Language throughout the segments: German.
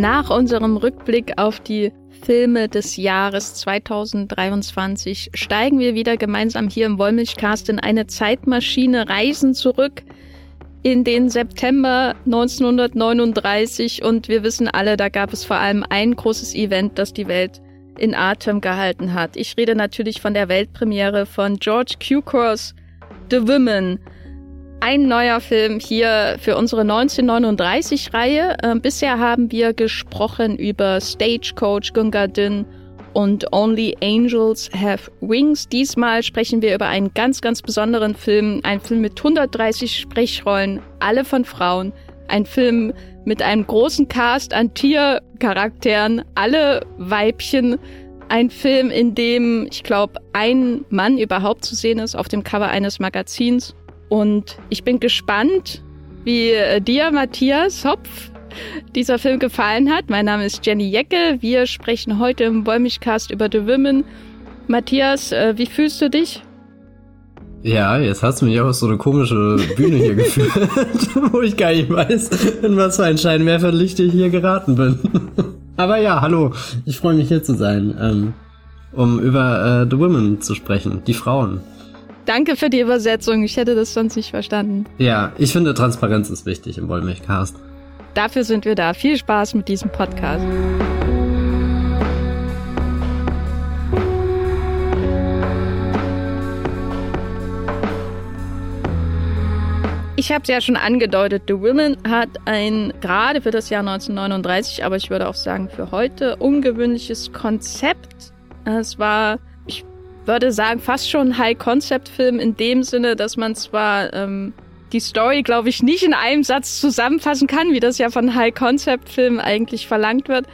Nach unserem Rückblick auf die Filme des Jahres 2023 steigen wir wieder gemeinsam hier im Wollmilchcast in eine Zeitmaschine, reisen zurück in den September 1939 und wir wissen alle, da gab es vor allem ein großes Event, das die Welt in Atem gehalten hat. Ich rede natürlich von der Weltpremiere von George Cukors The Women. Ein neuer Film hier für unsere 1939-Reihe. Äh, bisher haben wir gesprochen über Stagecoach, Gunga Din und Only Angels Have Wings. Diesmal sprechen wir über einen ganz, ganz besonderen Film. Ein Film mit 130 Sprechrollen, alle von Frauen. Ein Film mit einem großen Cast an Tiercharakteren, alle Weibchen. Ein Film, in dem, ich glaube, ein Mann überhaupt zu sehen ist auf dem Cover eines Magazins. Und ich bin gespannt, wie äh, dir, Matthias Hopf, dieser Film gefallen hat. Mein Name ist Jenny Jecke. Wir sprechen heute im Wollmilchcast über The Women. Matthias, äh, wie fühlst du dich? Ja, jetzt hast du mich auch auf so eine komische Bühne hier geführt, wo ich gar nicht weiß, in was für ein Scheinwerferlicht ich hier geraten bin. Aber ja, hallo, ich freue mich hier zu sein, ähm, um über äh, The Women zu sprechen, die Frauen. Danke für die Übersetzung, ich hätte das sonst nicht verstanden. Ja, ich finde Transparenz ist wichtig im Wollmilchcast. Dafür sind wir da. Viel Spaß mit diesem Podcast. Ich habe es ja schon angedeutet, The Women hat ein, gerade für das Jahr 1939, aber ich würde auch sagen für heute, ungewöhnliches Konzept. Es war, würde sagen, fast schon High-Concept-Film in dem Sinne, dass man zwar ähm, die Story, glaube ich, nicht in einem Satz zusammenfassen kann, wie das ja von High-Concept-Filmen eigentlich verlangt wird.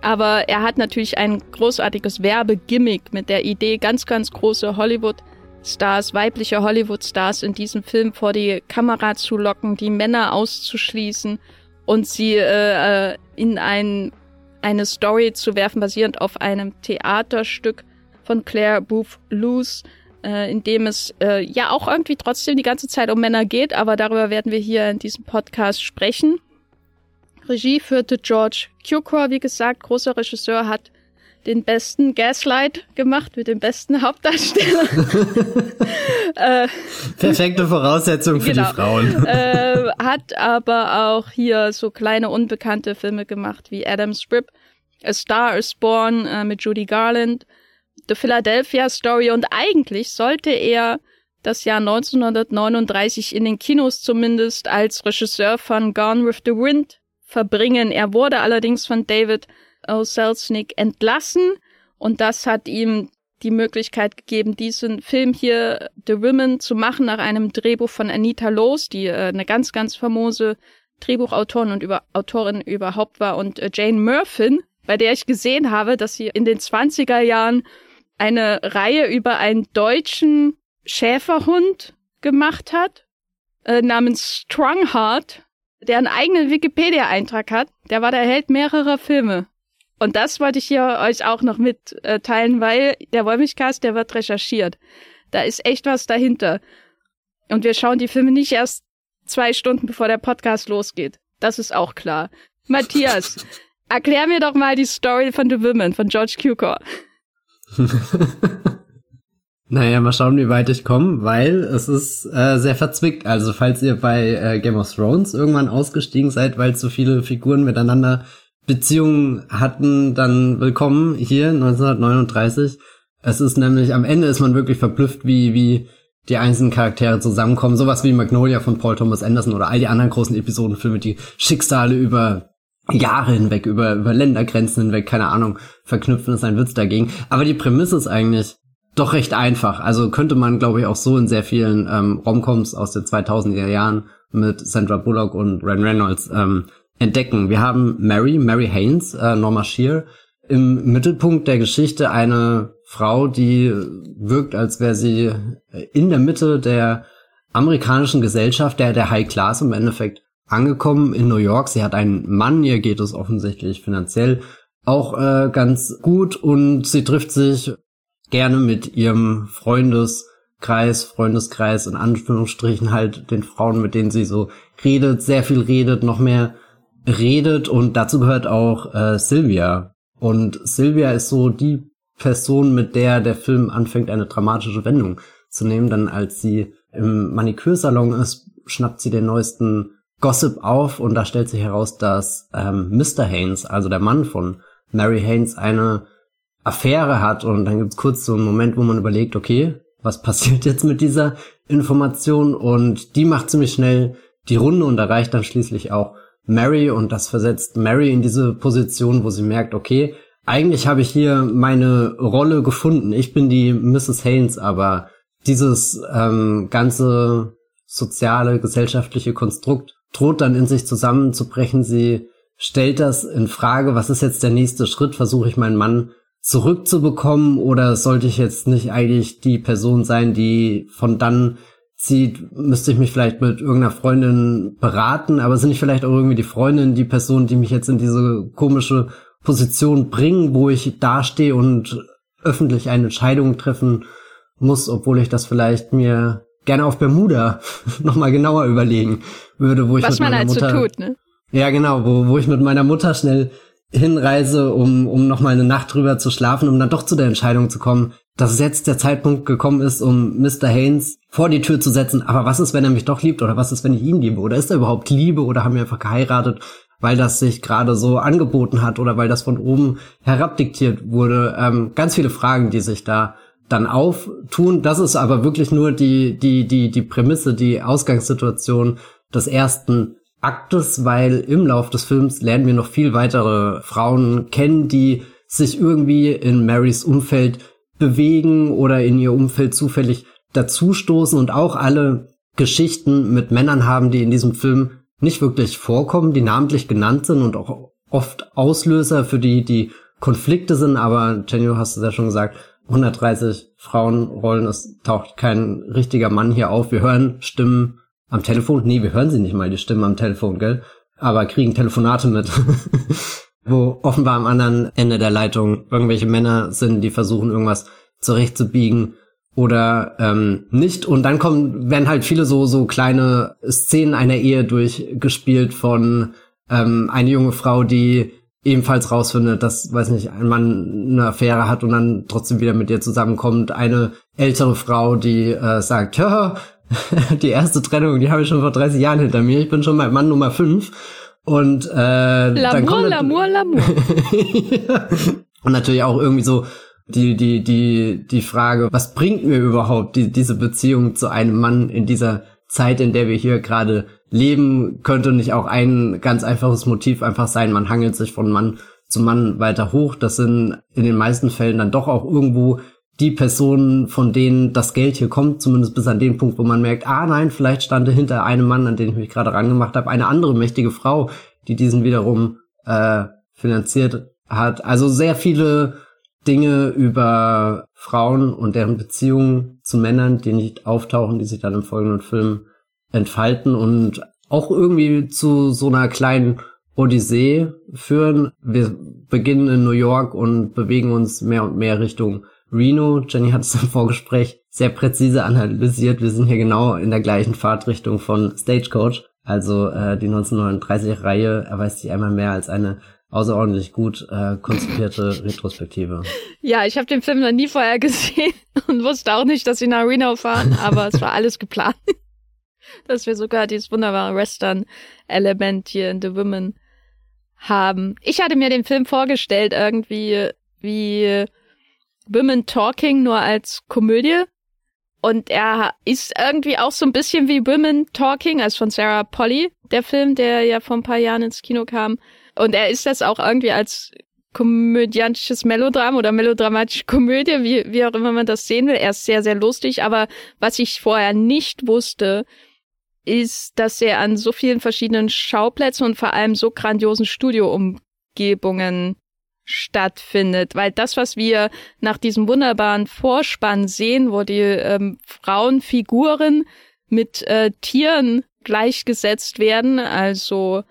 Aber er hat natürlich ein großartiges Werbegimmick mit der Idee, ganz, ganz große Hollywood-Stars, weibliche Hollywood-Stars in diesem Film vor die Kamera zu locken, die Männer auszuschließen und sie äh, äh in ein, eine Story zu werfen, basierend auf einem Theaterstück von Claire Booth Luce äh, in dem es äh, ja auch irgendwie trotzdem die ganze Zeit um Männer geht, aber darüber werden wir hier in diesem Podcast sprechen. Regie führte George Cukor, wie gesagt, großer Regisseur, hat den besten Gaslight gemacht mit dem besten Hauptdarsteller. äh, Perfekte Voraussetzung für genau. die Frauen. äh, hat aber auch hier so kleine unbekannte Filme gemacht wie Adam's Rib, A Star is Born äh, mit Judy Garland The Philadelphia Story und eigentlich sollte er das Jahr 1939 in den Kinos zumindest als Regisseur von Gone with the Wind verbringen. Er wurde allerdings von David O. Selznick entlassen und das hat ihm die Möglichkeit gegeben, diesen Film hier The Women zu machen nach einem Drehbuch von Anita Loos, die äh, eine ganz, ganz famose Drehbuchautorin und über, Autorin überhaupt war und äh, Jane Murphy, bei der ich gesehen habe, dass sie in den 20er Jahren eine Reihe über einen deutschen Schäferhund gemacht hat, äh, namens Strongheart, der einen eigenen Wikipedia-Eintrag hat. Der war der Held mehrerer Filme. Und das wollte ich hier euch auch noch mitteilen, weil der Wollmilchcast, der wird recherchiert. Da ist echt was dahinter. Und wir schauen die Filme nicht erst zwei Stunden bevor der Podcast losgeht. Das ist auch klar. Matthias, erklär mir doch mal die Story von The Women von George Cukor. naja, mal schauen, wie weit ich komme, weil es ist äh, sehr verzwickt. Also falls ihr bei äh, Game of Thrones irgendwann ausgestiegen seid, weil so viele Figuren miteinander Beziehungen hatten, dann willkommen hier 1939. Es ist nämlich, am Ende ist man wirklich verblüfft, wie, wie die einzelnen Charaktere zusammenkommen. Sowas wie Magnolia von Paul Thomas Anderson oder all die anderen großen Episodenfilme, die Schicksale über Jahre hinweg, über, über Ländergrenzen hinweg, keine Ahnung, verknüpfen ist ein Witz dagegen. Aber die Prämisse ist eigentlich doch recht einfach. Also könnte man, glaube ich, auch so in sehr vielen ähm, Romcoms aus den 2000er Jahren mit Sandra Bullock und Ren Reynolds ähm, entdecken. Wir haben Mary, Mary Haynes, äh, Norma Shear, im Mittelpunkt der Geschichte eine Frau, die wirkt, als wäre sie in der Mitte der amerikanischen Gesellschaft, der, der High Class im Endeffekt angekommen in New York. Sie hat einen Mann, ihr geht es offensichtlich finanziell auch äh, ganz gut und sie trifft sich gerne mit ihrem Freundeskreis, Freundeskreis in Anführungsstrichen halt den Frauen, mit denen sie so redet, sehr viel redet, noch mehr redet und dazu gehört auch äh, Sylvia. Und Sylvia ist so die Person, mit der der Film anfängt, eine dramatische Wendung zu nehmen. Dann als sie im Manikürsalon ist, schnappt sie den neuesten Gossip auf und da stellt sich heraus, dass ähm, Mr. Haynes, also der Mann von Mary Haynes, eine Affäre hat und dann gibt's kurz so einen Moment, wo man überlegt, okay, was passiert jetzt mit dieser Information und die macht ziemlich schnell die Runde und erreicht dann schließlich auch Mary und das versetzt Mary in diese Position, wo sie merkt, okay, eigentlich habe ich hier meine Rolle gefunden. Ich bin die Mrs. Haynes, aber dieses ähm, ganze soziale, gesellschaftliche Konstrukt droht dann in sich zusammenzubrechen. Sie stellt das in Frage, was ist jetzt der nächste Schritt? Versuche ich meinen Mann zurückzubekommen oder sollte ich jetzt nicht eigentlich die Person sein, die von dann zieht, müsste ich mich vielleicht mit irgendeiner Freundin beraten, aber sind nicht vielleicht auch irgendwie die Freundin, die Person, die mich jetzt in diese komische Position bringen, wo ich dastehe und öffentlich eine Entscheidung treffen muss, obwohl ich das vielleicht mir gerne auf Bermuda nochmal genauer überlegen würde, wo ich Was mit meiner halt Mutter. So tut, ne? Ja, genau, wo, wo ich mit meiner Mutter schnell hinreise, um, um nochmal eine Nacht drüber zu schlafen, um dann doch zu der Entscheidung zu kommen, dass es jetzt der Zeitpunkt gekommen ist, um Mr. Haynes vor die Tür zu setzen. Aber was ist, wenn er mich doch liebt? Oder was ist, wenn ich ihn liebe? Oder ist er überhaupt Liebe? Oder haben wir einfach geheiratet, weil das sich gerade so angeboten hat? Oder weil das von oben herabdiktiert wurde? Ähm, ganz viele Fragen, die sich da dann auftun. Das ist aber wirklich nur die, die, die, die Prämisse, die Ausgangssituation des ersten Aktes, weil im Lauf des Films lernen wir noch viel weitere Frauen kennen, die sich irgendwie in Marys Umfeld bewegen oder in ihr Umfeld zufällig dazustoßen und auch alle Geschichten mit Männern haben, die in diesem Film nicht wirklich vorkommen, die namentlich genannt sind und auch oft Auslöser für die, die Konflikte sind, aber Jenny, du hast es ja schon gesagt, 130 Frauenrollen, es taucht kein richtiger Mann hier auf. Wir hören Stimmen am Telefon. Nee, wir hören sie nicht mal, die Stimmen am Telefon, gell? Aber kriegen Telefonate mit. Wo offenbar am anderen Ende der Leitung irgendwelche Männer sind, die versuchen, irgendwas zurechtzubiegen oder ähm, nicht. Und dann kommen, werden halt viele so, so kleine Szenen einer Ehe durchgespielt von ähm, eine junge Frau, die ebenfalls rausfindet, dass, weiß nicht, ein Mann eine Affäre hat und dann trotzdem wieder mit ihr zusammenkommt. Eine ältere Frau, die äh, sagt, ja, die erste Trennung, die habe ich schon vor 30 Jahren hinter mir. Ich bin schon mein Mann Nummer 5. Und äh, dann kommt L'amour, l'amour. Und natürlich auch irgendwie so die, die, die, die Frage, was bringt mir überhaupt die, diese Beziehung zu einem Mann in dieser Zeit, in der wir hier gerade leben, könnte nicht auch ein ganz einfaches Motiv einfach sein, man hangelt sich von Mann zu Mann weiter hoch. Das sind in den meisten Fällen dann doch auch irgendwo die Personen, von denen das Geld hier kommt, zumindest bis an den Punkt, wo man merkt, ah nein, vielleicht stand hinter einem Mann, an den ich mich gerade rangemacht habe, eine andere mächtige Frau, die diesen wiederum äh, finanziert hat. Also sehr viele Dinge über Frauen und deren Beziehungen zu Männern, die nicht auftauchen, die sich dann im folgenden Film entfalten und auch irgendwie zu so einer kleinen Odyssee führen. Wir beginnen in New York und bewegen uns mehr und mehr Richtung Reno. Jenny hat es im Vorgespräch sehr präzise analysiert. Wir sind hier genau in der gleichen Fahrtrichtung von Stagecoach. Also äh, die 1939-Reihe erweist sich einmal mehr als eine außerordentlich gut äh, konzipierte Retrospektive. Ja, ich habe den Film noch nie vorher gesehen und wusste auch nicht, dass sie nach Reno fahren, aber es war alles geplant dass wir sogar dieses wunderbare Western-Element hier in The Women haben. Ich hatte mir den Film vorgestellt irgendwie wie Women Talking nur als Komödie. Und er ist irgendwie auch so ein bisschen wie Women Talking, als von Sarah Polly, der Film, der ja vor ein paar Jahren ins Kino kam. Und er ist das auch irgendwie als komödiantisches Melodram oder melodramatische Komödie, wie, wie auch immer man das sehen will. Er ist sehr, sehr lustig, aber was ich vorher nicht wusste, ist, dass er an so vielen verschiedenen Schauplätzen und vor allem so grandiosen Studioumgebungen stattfindet, weil das, was wir nach diesem wunderbaren Vorspann sehen, wo die ähm, Frauenfiguren mit äh, Tieren gleichgesetzt werden, also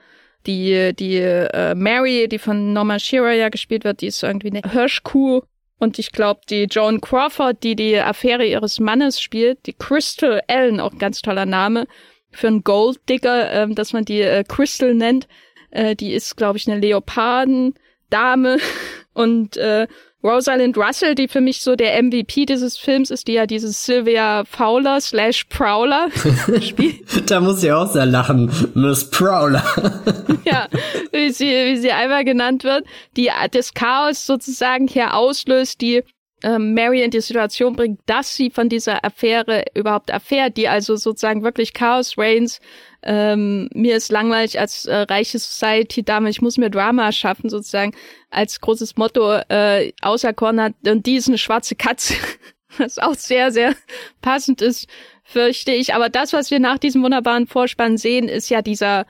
die die äh, Mary, die von Norma Shearer ja gespielt wird, die ist irgendwie eine Hirschkuh. Und ich glaube die Joan Crawford, die die Affäre ihres Mannes spielt, die Crystal Ellen, auch ein ganz toller Name, für einen Gold Digger, ähm, dass man die äh, Crystal nennt. Äh, die ist, glaube ich, eine Leopardendame. Und äh, Rosalind Russell, die für mich so der MVP dieses Films ist, die ja dieses Sylvia Fowler slash Prowler spielt. da muss ich auch sehr lachen, Miss Prowler. ja, wie sie, wie sie einmal genannt wird, die das Chaos sozusagen hier auslöst, die ähm, Mary in die Situation bringt, dass sie von dieser Affäre überhaupt erfährt, die also sozusagen wirklich Chaos reigns. Ähm, mir ist langweilig als äh, reiche Society-Dame, ich muss mir Drama schaffen, sozusagen, als großes Motto äh, auserkoren hat. Und die ist eine schwarze Katze, was auch sehr, sehr passend ist, fürchte ich. Aber das, was wir nach diesem wunderbaren Vorspann sehen, ist ja dieser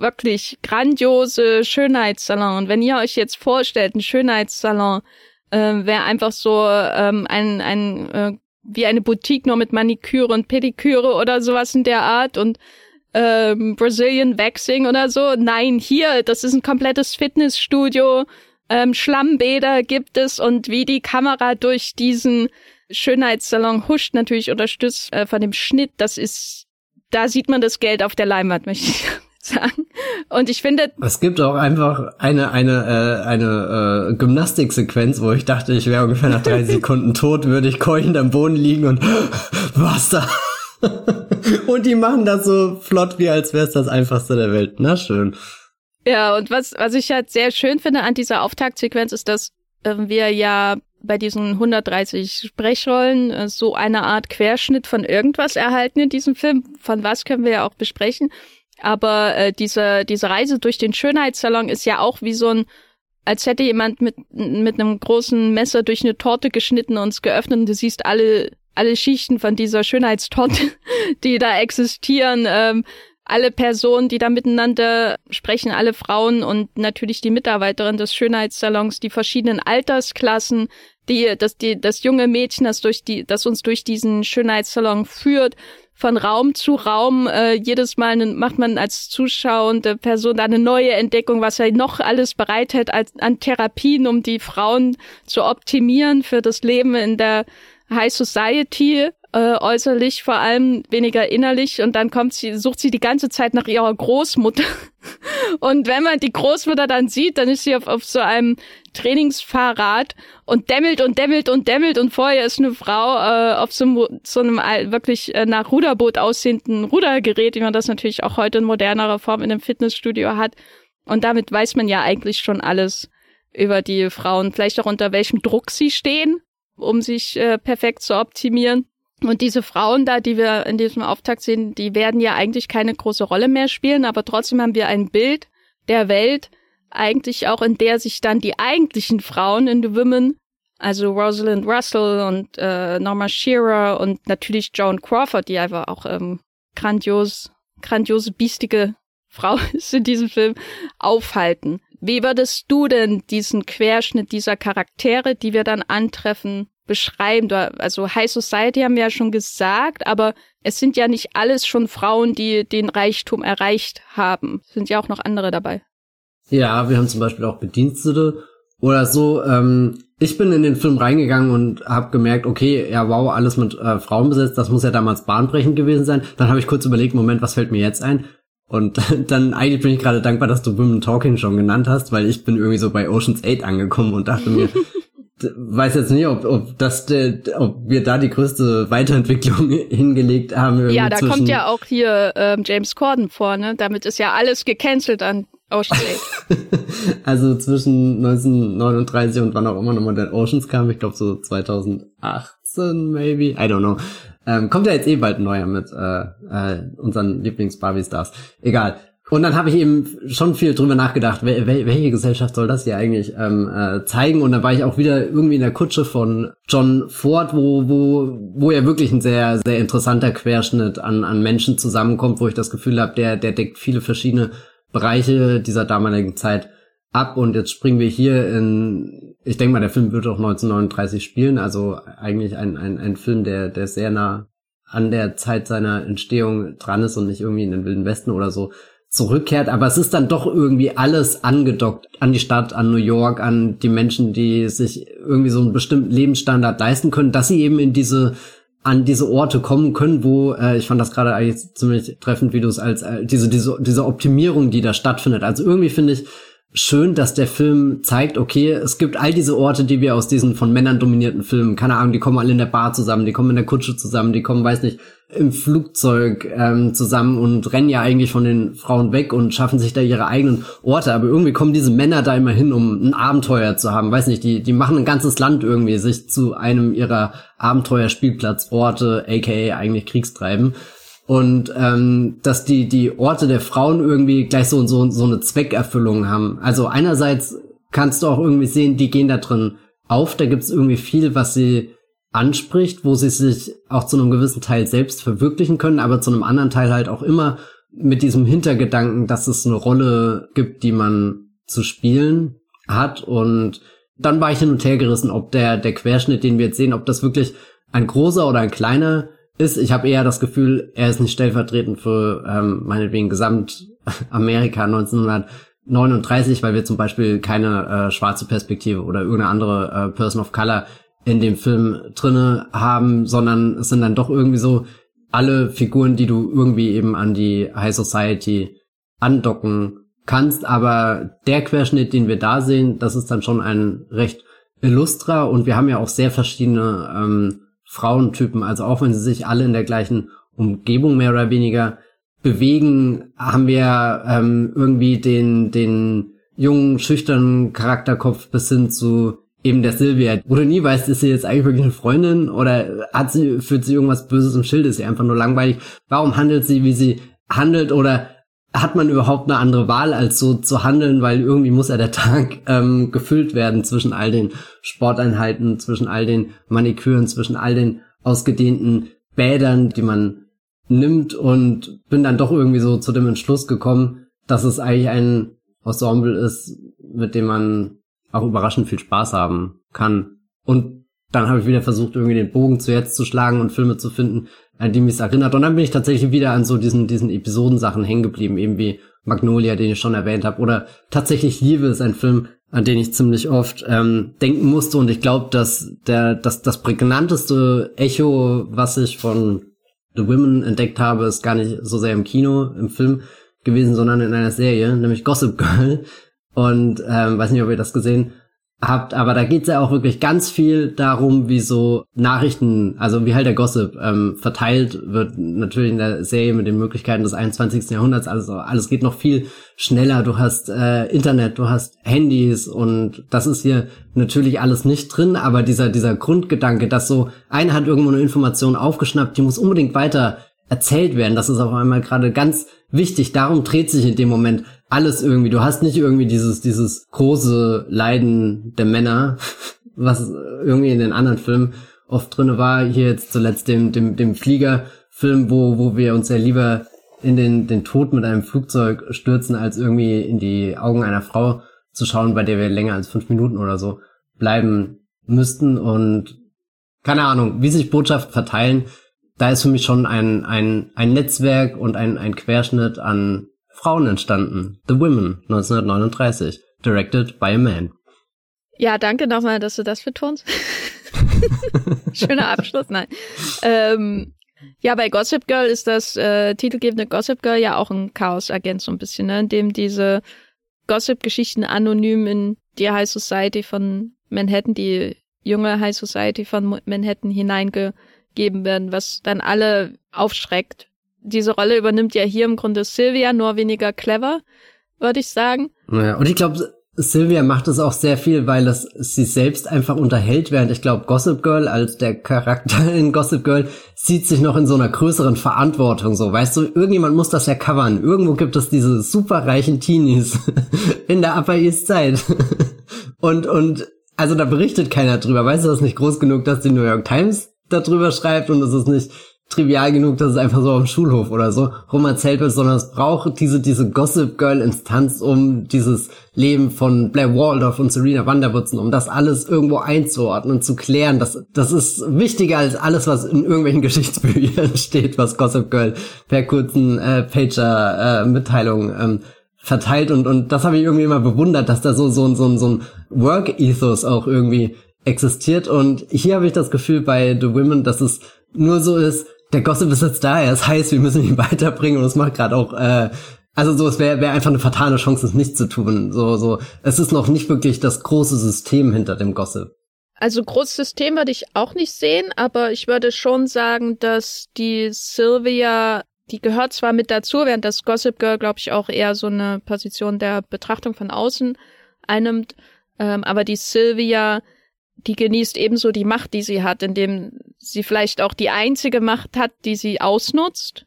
wirklich grandiose Schönheitssalon. Und wenn ihr euch jetzt vorstellt, ein Schönheitssalon, äh, wäre einfach so ähm, ein, ein äh, wie eine Boutique nur mit Maniküre und Pediküre oder sowas in der Art und ähm, Brazilian Waxing oder so. Nein, hier, das ist ein komplettes Fitnessstudio. Ähm, Schlammbäder gibt es und wie die Kamera durch diesen Schönheitssalon huscht, natürlich unterstützt äh, von dem Schnitt, das ist, da sieht man das Geld auf der Leinwand, möchte ich sagen. Und ich finde. Es gibt auch einfach eine, eine, äh, eine äh, Gymnastiksequenz, wo ich dachte, ich wäre ungefähr nach drei Sekunden tot, würde ich keuchend am Boden liegen und was da? und die machen das so flott, wie als wäre es das einfachste der Welt. Na schön. Ja, und was, was ich halt sehr schön finde an dieser Auftaktsequenz ist, dass äh, wir ja bei diesen 130 Sprechrollen äh, so eine Art Querschnitt von irgendwas erhalten in diesem Film. Von was können wir ja auch besprechen. Aber äh, diese, diese Reise durch den Schönheitssalon ist ja auch wie so ein, als hätte jemand mit, mit einem großen Messer durch eine Torte geschnitten und es geöffnet und du siehst alle, alle Schichten von dieser Schönheitstorte, die da existieren, ähm, alle Personen, die da miteinander sprechen, alle Frauen und natürlich die Mitarbeiterin des Schönheitssalons, die verschiedenen Altersklassen, die, das, die, das junge Mädchen, das durch die, das uns durch diesen Schönheitssalon führt, von Raum zu Raum. Äh, jedes Mal macht man als zuschauende Person eine neue Entdeckung, was er noch alles bereithält als, an Therapien, um die Frauen zu optimieren für das Leben in der High Society äh, äußerlich, vor allem weniger innerlich. Und dann kommt sie, sucht sie die ganze Zeit nach ihrer Großmutter. und wenn man die Großmutter dann sieht, dann ist sie auf, auf so einem Trainingsfahrrad und dämmelt und dämmelt und dämmelt und vorher ist eine Frau äh, auf so, so einem wirklich äh, nach Ruderboot aussehenden Rudergerät, wie man das natürlich auch heute in modernerer Form in einem Fitnessstudio hat. Und damit weiß man ja eigentlich schon alles über die Frauen, vielleicht auch unter welchem Druck sie stehen, um sich äh, perfekt zu optimieren. Und diese Frauen da, die wir in diesem Auftakt sehen, die werden ja eigentlich keine große Rolle mehr spielen, aber trotzdem haben wir ein Bild der Welt, eigentlich auch in der sich dann die eigentlichen Frauen in The Women, also Rosalind Russell und äh, Norma Shearer und natürlich Joan Crawford, die einfach auch ähm, grandios, grandiose, biestige Frau ist in diesem Film, aufhalten. Wie würdest du denn diesen Querschnitt dieser Charaktere, die wir dann antreffen, beschreiben. Also High Society haben wir ja schon gesagt, aber es sind ja nicht alles schon Frauen, die den Reichtum erreicht haben. Es sind ja auch noch andere dabei. Ja, wir haben zum Beispiel auch Bedienstete oder so. Ähm, ich bin in den Film reingegangen und habe gemerkt, okay, ja, wow, alles mit äh, Frauen besetzt, das muss ja damals bahnbrechend gewesen sein. Dann habe ich kurz überlegt, Moment, was fällt mir jetzt ein? Und dann eigentlich bin ich gerade dankbar, dass du Women Talking schon genannt hast, weil ich bin irgendwie so bei Ocean's 8 angekommen und dachte mir, weiß jetzt nicht, ob, ob das, ob wir da die größte Weiterentwicklung hingelegt haben. Ja, da kommt ja auch hier ähm, James Corden vor, ne? Damit ist ja alles gecancelt an Ocean's 8. also zwischen 1939 und wann auch immer nochmal der Oceans kam, ich glaube so 2018 maybe, I don't know. Ähm, kommt ja jetzt eh bald neuer mit äh, äh, unseren Lieblings-Barbie-Stars. Egal. Und dann habe ich eben schon viel drüber nachgedacht, wel welche Gesellschaft soll das hier eigentlich ähm, äh, zeigen? Und dann war ich auch wieder irgendwie in der Kutsche von John Ford, wo, wo, wo ja wirklich ein sehr, sehr interessanter Querschnitt an, an Menschen zusammenkommt, wo ich das Gefühl habe, der, der deckt viele verschiedene Bereiche dieser damaligen Zeit ab. Und jetzt springen wir hier in, ich denke mal, der Film wird auch 1939 spielen, also eigentlich ein, ein, ein Film, der, der sehr nah an der Zeit seiner Entstehung dran ist und nicht irgendwie in den Wilden Westen oder so zurückkehrt, aber es ist dann doch irgendwie alles angedockt an die Stadt, an New York, an die Menschen, die sich irgendwie so einen bestimmten Lebensstandard leisten können, dass sie eben in diese an diese Orte kommen können, wo äh, ich fand das gerade eigentlich ziemlich treffend, wie du es als äh, diese diese diese Optimierung, die da stattfindet. Also irgendwie finde ich schön, dass der Film zeigt, okay, es gibt all diese Orte, die wir aus diesen von Männern dominierten Filmen, keine Ahnung, die kommen alle in der Bar zusammen, die kommen in der Kutsche zusammen, die kommen, weiß nicht, im Flugzeug ähm, zusammen und rennen ja eigentlich von den Frauen weg und schaffen sich da ihre eigenen Orte. Aber irgendwie kommen diese Männer da immer hin, um ein Abenteuer zu haben. Weiß nicht, die, die machen ein ganzes Land irgendwie sich zu einem ihrer Abenteuerspielplatzorte, aka eigentlich Kriegstreiben und ähm, dass die die Orte der Frauen irgendwie gleich so so so eine Zweckerfüllung haben. Also einerseits kannst du auch irgendwie sehen, die gehen da drin auf, da gibt's irgendwie viel, was sie anspricht, wo sie sich auch zu einem gewissen Teil selbst verwirklichen können, aber zu einem anderen Teil halt auch immer mit diesem Hintergedanken, dass es eine Rolle gibt, die man zu spielen hat und dann war ich hin und her gerissen, ob der der Querschnitt, den wir jetzt sehen, ob das wirklich ein großer oder ein kleiner ist. Ich habe eher das Gefühl, er ist nicht stellvertretend für ähm, meinetwegen Gesamtamerika 1939, weil wir zum Beispiel keine äh, schwarze Perspektive oder irgendeine andere äh, Person of Color in dem Film drinne haben, sondern es sind dann doch irgendwie so alle Figuren, die du irgendwie eben an die High Society andocken kannst. Aber der Querschnitt, den wir da sehen, das ist dann schon ein recht illustrer und wir haben ja auch sehr verschiedene ähm, Frauentypen. Also auch wenn sie sich alle in der gleichen Umgebung mehr oder weniger bewegen, haben wir ähm, irgendwie den, den jungen, schüchternen Charakterkopf bis hin zu eben der Sylvia, wo du nie weißt, ist sie jetzt eigentlich wirklich eine Freundin oder hat sie, führt sie irgendwas Böses im Schild, ist sie einfach nur langweilig? Warum handelt sie, wie sie handelt? Oder hat man überhaupt eine andere Wahl, als so zu handeln, weil irgendwie muss ja der Tag ähm, gefüllt werden zwischen all den Sporteinheiten, zwischen all den Maniküren, zwischen all den ausgedehnten Bädern, die man nimmt. Und bin dann doch irgendwie so zu dem Entschluss gekommen, dass es eigentlich ein Ensemble ist, mit dem man auch überraschend viel Spaß haben kann. Und dann habe ich wieder versucht, irgendwie den Bogen zu jetzt zu schlagen und Filme zu finden, an die mich erinnert. Und dann bin ich tatsächlich wieder an so diesen, diesen Episodensachen hängen geblieben, eben wie Magnolia, den ich schon erwähnt habe. Oder tatsächlich Liebe ist ein Film, an den ich ziemlich oft ähm, denken musste. Und ich glaube, dass der, dass das prägnanteste Echo, was ich von The Women entdeckt habe, ist gar nicht so sehr im Kino, im Film gewesen, sondern in einer Serie, nämlich Gossip Girl. Und ähm, weiß nicht, ob ihr das gesehen habt, aber da geht's ja auch wirklich ganz viel darum, wie so Nachrichten, also wie halt der Gossip ähm, verteilt wird, natürlich in der Serie mit den Möglichkeiten des 21. Jahrhunderts, also alles geht noch viel schneller. Du hast äh, Internet, du hast Handys und das ist hier natürlich alles nicht drin, aber dieser, dieser Grundgedanke, dass so einer hat irgendwo eine Information aufgeschnappt, die muss unbedingt weiter erzählt werden, das ist auf einmal gerade ganz wichtig. Darum dreht sich in dem Moment alles irgendwie. Du hast nicht irgendwie dieses, dieses große Leiden der Männer, was irgendwie in den anderen Filmen oft drinne war. Hier jetzt zuletzt dem, dem, dem Fliegerfilm, wo, wo wir uns ja lieber in den, den Tod mit einem Flugzeug stürzen, als irgendwie in die Augen einer Frau zu schauen, bei der wir länger als fünf Minuten oder so bleiben müssten. Und keine Ahnung, wie sich Botschaften verteilen, da ist für mich schon ein, ein, ein Netzwerk und ein, ein Querschnitt an Frauen entstanden. The Women 1939, directed by a man. Ja, danke nochmal, dass du das betonst. Schöner Abschluss, nein. Ähm, ja, bei Gossip Girl ist das äh, titelgebende Gossip Girl ja auch ein Chaos-Agent so ein bisschen, ne? in dem diese Gossip-Geschichten anonym in die High Society von Manhattan, die junge High Society von Manhattan hineingegeben werden, was dann alle aufschreckt, diese Rolle übernimmt ja hier im Grunde Sylvia, nur weniger clever, würde ich sagen. Naja, und ich glaube, Sylvia macht es auch sehr viel, weil es sie selbst einfach unterhält, während ich glaube, Gossip Girl als der Charakter in Gossip Girl sieht sich noch in so einer größeren Verantwortung so. Weißt du, irgendjemand muss das ja covern. Irgendwo gibt es diese superreichen Teenies in der Upper East Side. und, und, also da berichtet keiner drüber. Weißt du, das ist nicht groß genug, dass die New York Times darüber schreibt und es ist nicht trivial genug, dass es einfach so am Schulhof oder so rum erzählt wird, sondern es braucht diese, diese Gossip Girl Instanz, um dieses Leben von Blair Waldorf und Serena Vanderwoodson, um das alles irgendwo einzuordnen und zu klären. Das, das ist wichtiger als alles, was in irgendwelchen Geschichtsbüchern steht, was Gossip Girl per kurzen äh, Pager-Mitteilungen äh, ähm, verteilt und, und das habe ich irgendwie immer bewundert, dass da so, so, so, so ein Work-Ethos auch irgendwie existiert und hier habe ich das Gefühl bei The Women, dass es nur so ist, der Gossip ist jetzt da, er ist heiß, wir müssen ihn weiterbringen und es macht gerade auch, äh, also so, es wäre wär einfach eine fatale Chance, es nicht zu tun. So, so, es ist noch nicht wirklich das große System hinter dem Gossip. Also großes System würde ich auch nicht sehen, aber ich würde schon sagen, dass die Sylvia, die gehört zwar mit dazu, während das Gossip Girl, glaube ich, auch eher so eine Position der Betrachtung von außen einnimmt, ähm, aber die Sylvia, die genießt ebenso die Macht, die sie hat, indem sie vielleicht auch die einzige Macht hat, die sie ausnutzt.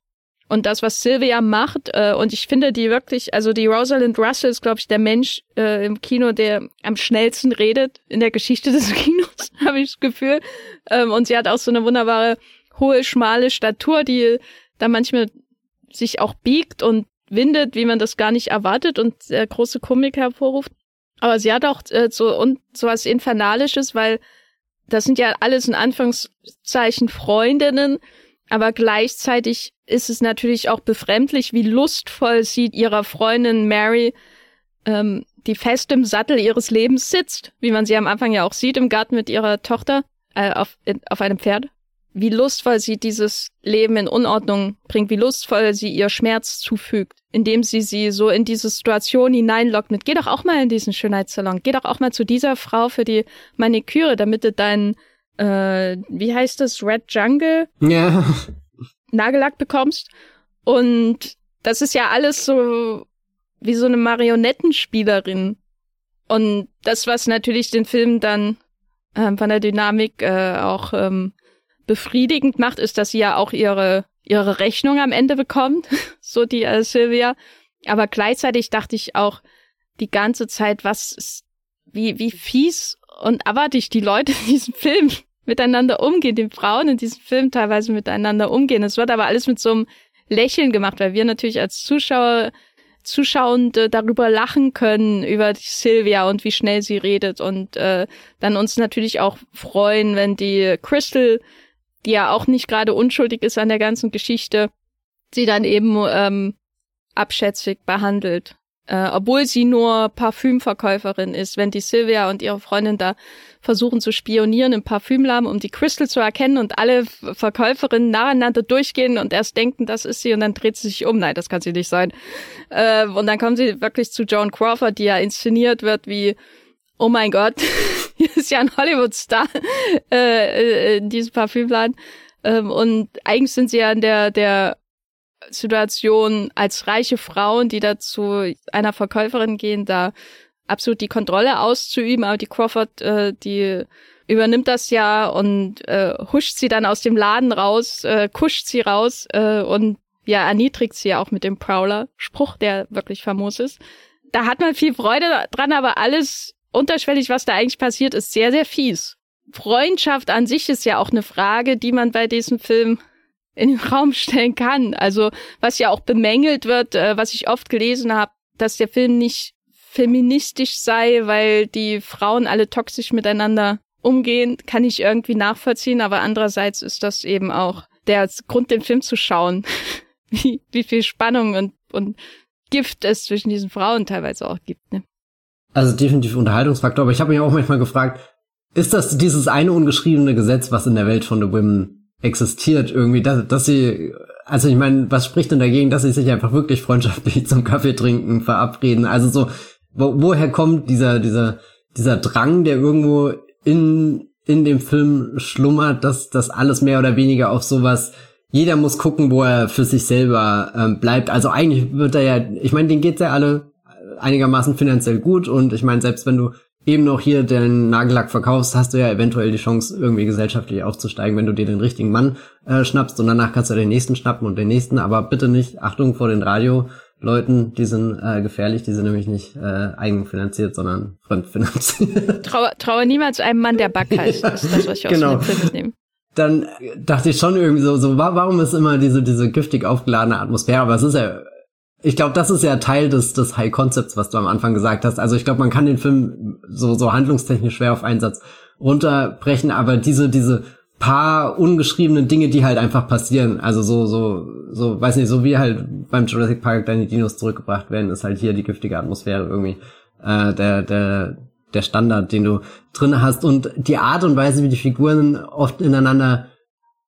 Und das, was Sylvia macht, äh, und ich finde die wirklich, also die Rosalind Russell ist, glaube ich, der Mensch äh, im Kino, der am schnellsten redet in der Geschichte des Kinos, habe ich das Gefühl. Ähm, und sie hat auch so eine wunderbare, hohe, schmale Statur, die da manchmal sich auch biegt und windet, wie man das gar nicht erwartet und sehr große Komik hervorruft. Aber sie hat auch äh, so und sowas Infernalisches, weil das sind ja alles in Anführungszeichen Freundinnen, aber gleichzeitig ist es natürlich auch befremdlich, wie lustvoll sie ihrer Freundin Mary, ähm, die fest im Sattel ihres Lebens sitzt, wie man sie am Anfang ja auch sieht im Garten mit ihrer Tochter äh, auf, in, auf einem Pferd. Wie lustvoll sie dieses Leben in Unordnung bringt, wie lustvoll sie ihr Schmerz zufügt indem sie sie so in diese Situation hineinlockt mit, geh doch auch mal in diesen Schönheitssalon, geh doch auch mal zu dieser Frau für die Maniküre, damit du deinen, äh, wie heißt das, Red Jungle? Ja. Nagellack bekommst. Und das ist ja alles so wie so eine Marionettenspielerin. Und das, was natürlich den Film dann ähm, von der Dynamik äh, auch ähm, befriedigend macht, ist, dass sie ja auch ihre ihre Rechnung am Ende bekommt, so die äh, Sylvia. Aber gleichzeitig dachte ich auch die ganze Zeit, was ist, wie, wie fies und abartig die Leute in diesem Film miteinander umgehen, die Frauen in diesem Film teilweise miteinander umgehen. Es wird aber alles mit so einem Lächeln gemacht, weil wir natürlich als Zuschauer, Zuschauende darüber lachen können, über Sylvia und wie schnell sie redet und äh, dann uns natürlich auch freuen, wenn die Crystal die ja auch nicht gerade unschuldig ist an der ganzen Geschichte, sie dann eben ähm, abschätzig behandelt. Äh, obwohl sie nur Parfümverkäuferin ist, wenn die Sylvia und ihre Freundin da versuchen zu spionieren im Parfümladen, um die Crystal zu erkennen und alle Verkäuferinnen nacheinander durchgehen und erst denken, das ist sie und dann dreht sie sich um. Nein, das kann sie nicht sein. Äh, und dann kommen sie wirklich zu Joan Crawford, die ja inszeniert wird wie, oh mein Gott, ist ja ein Hollywood-Star äh, äh, in diesem Parfümladen. Ähm, und eigentlich sind sie ja in der, der Situation als reiche Frauen, die da zu einer Verkäuferin gehen, da absolut die Kontrolle auszuüben, aber die Crawford, äh, die übernimmt das ja und äh, huscht sie dann aus dem Laden raus, äh, kuscht sie raus äh, und ja, erniedrigt sie ja auch mit dem Prowler-Spruch, der wirklich famos ist. Da hat man viel Freude dran, aber alles unterschwellig, was da eigentlich passiert, ist sehr, sehr fies. Freundschaft an sich ist ja auch eine Frage, die man bei diesem Film in den Raum stellen kann. Also was ja auch bemängelt wird, äh, was ich oft gelesen habe, dass der Film nicht feministisch sei, weil die Frauen alle toxisch miteinander umgehen, kann ich irgendwie nachvollziehen, aber andererseits ist das eben auch der Grund, den Film zu schauen, wie, wie viel Spannung und, und Gift es zwischen diesen Frauen teilweise auch gibt. Ne? Also definitiv Unterhaltungsfaktor, aber ich habe mich auch manchmal gefragt, ist das dieses eine ungeschriebene Gesetz, was in der Welt von The Women existiert, irgendwie, dass, dass sie, also ich meine, was spricht denn dagegen, dass sie sich einfach wirklich freundschaftlich zum Kaffee trinken verabreden? Also so, wo, woher kommt dieser, dieser, dieser Drang, der irgendwo in, in dem Film schlummert, dass das alles mehr oder weniger auf sowas jeder muss gucken, wo er für sich selber ähm, bleibt. Also eigentlich wird er ja, ich meine, denen geht's ja alle einigermaßen finanziell gut und ich meine, selbst wenn du eben noch hier den Nagellack verkaufst, hast du ja eventuell die Chance, irgendwie gesellschaftlich aufzusteigen, wenn du dir den richtigen Mann äh, schnappst und danach kannst du den nächsten schnappen und den nächsten, aber bitte nicht, Achtung vor den Radioleuten, die sind äh, gefährlich, die sind nämlich nicht äh, eigenfinanziert, sondern fremdfinanziert. Traue, traue niemals einem Mann, der Back heißt, das ist das, was ich aus genau. dem Film mitnehme dann dachte ich schon irgendwie so, so warum ist immer diese diese giftig aufgeladene Atmosphäre? Aber es ist ja ich glaube, das ist ja Teil des, des High Concepts, was du am Anfang gesagt hast. Also ich glaube, man kann den Film so, so handlungstechnisch schwer auf einen Satz runterbrechen, aber diese, diese paar ungeschriebenen Dinge, die halt einfach passieren. Also so, so, so, weiß nicht, so wie halt beim Jurassic Park deine Dinos zurückgebracht werden, ist halt hier die giftige Atmosphäre irgendwie äh, der, der, der Standard, den du drin hast. Und die Art und Weise, wie die Figuren oft ineinander